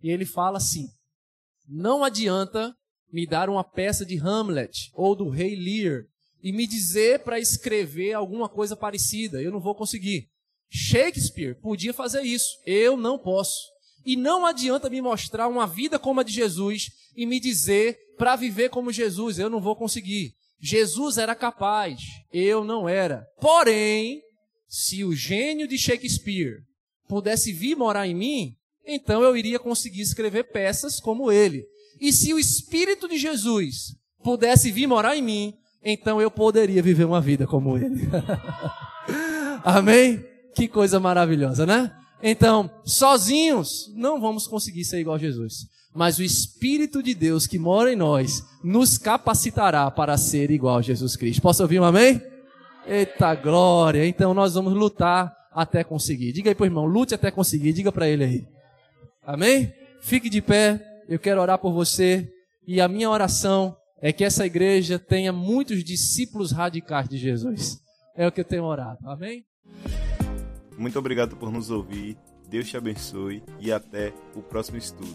e ele fala assim: Não adianta me dar uma peça de Hamlet ou do Rei Lear e me dizer para escrever alguma coisa parecida, eu não vou conseguir. Shakespeare podia fazer isso, eu não posso. E não adianta me mostrar uma vida como a de Jesus e me dizer para viver como Jesus, eu não vou conseguir. Jesus era capaz, eu não era. Porém, se o gênio de Shakespeare pudesse vir morar em mim, então eu iria conseguir escrever peças como ele. E se o Espírito de Jesus pudesse vir morar em mim, então eu poderia viver uma vida como ele. Amém? Que coisa maravilhosa, né? Então, sozinhos, não vamos conseguir ser igual a Jesus mas o Espírito de Deus que mora em nós nos capacitará para ser igual a Jesus Cristo. Posso ouvir um amém? Eita glória! Então nós vamos lutar até conseguir. Diga aí pro irmão, lute até conseguir. Diga para ele aí. Amém? Fique de pé. Eu quero orar por você e a minha oração é que essa igreja tenha muitos discípulos radicais de Jesus. É o que eu tenho orado. Amém? Muito obrigado por nos ouvir. Deus te abençoe e até o próximo estudo.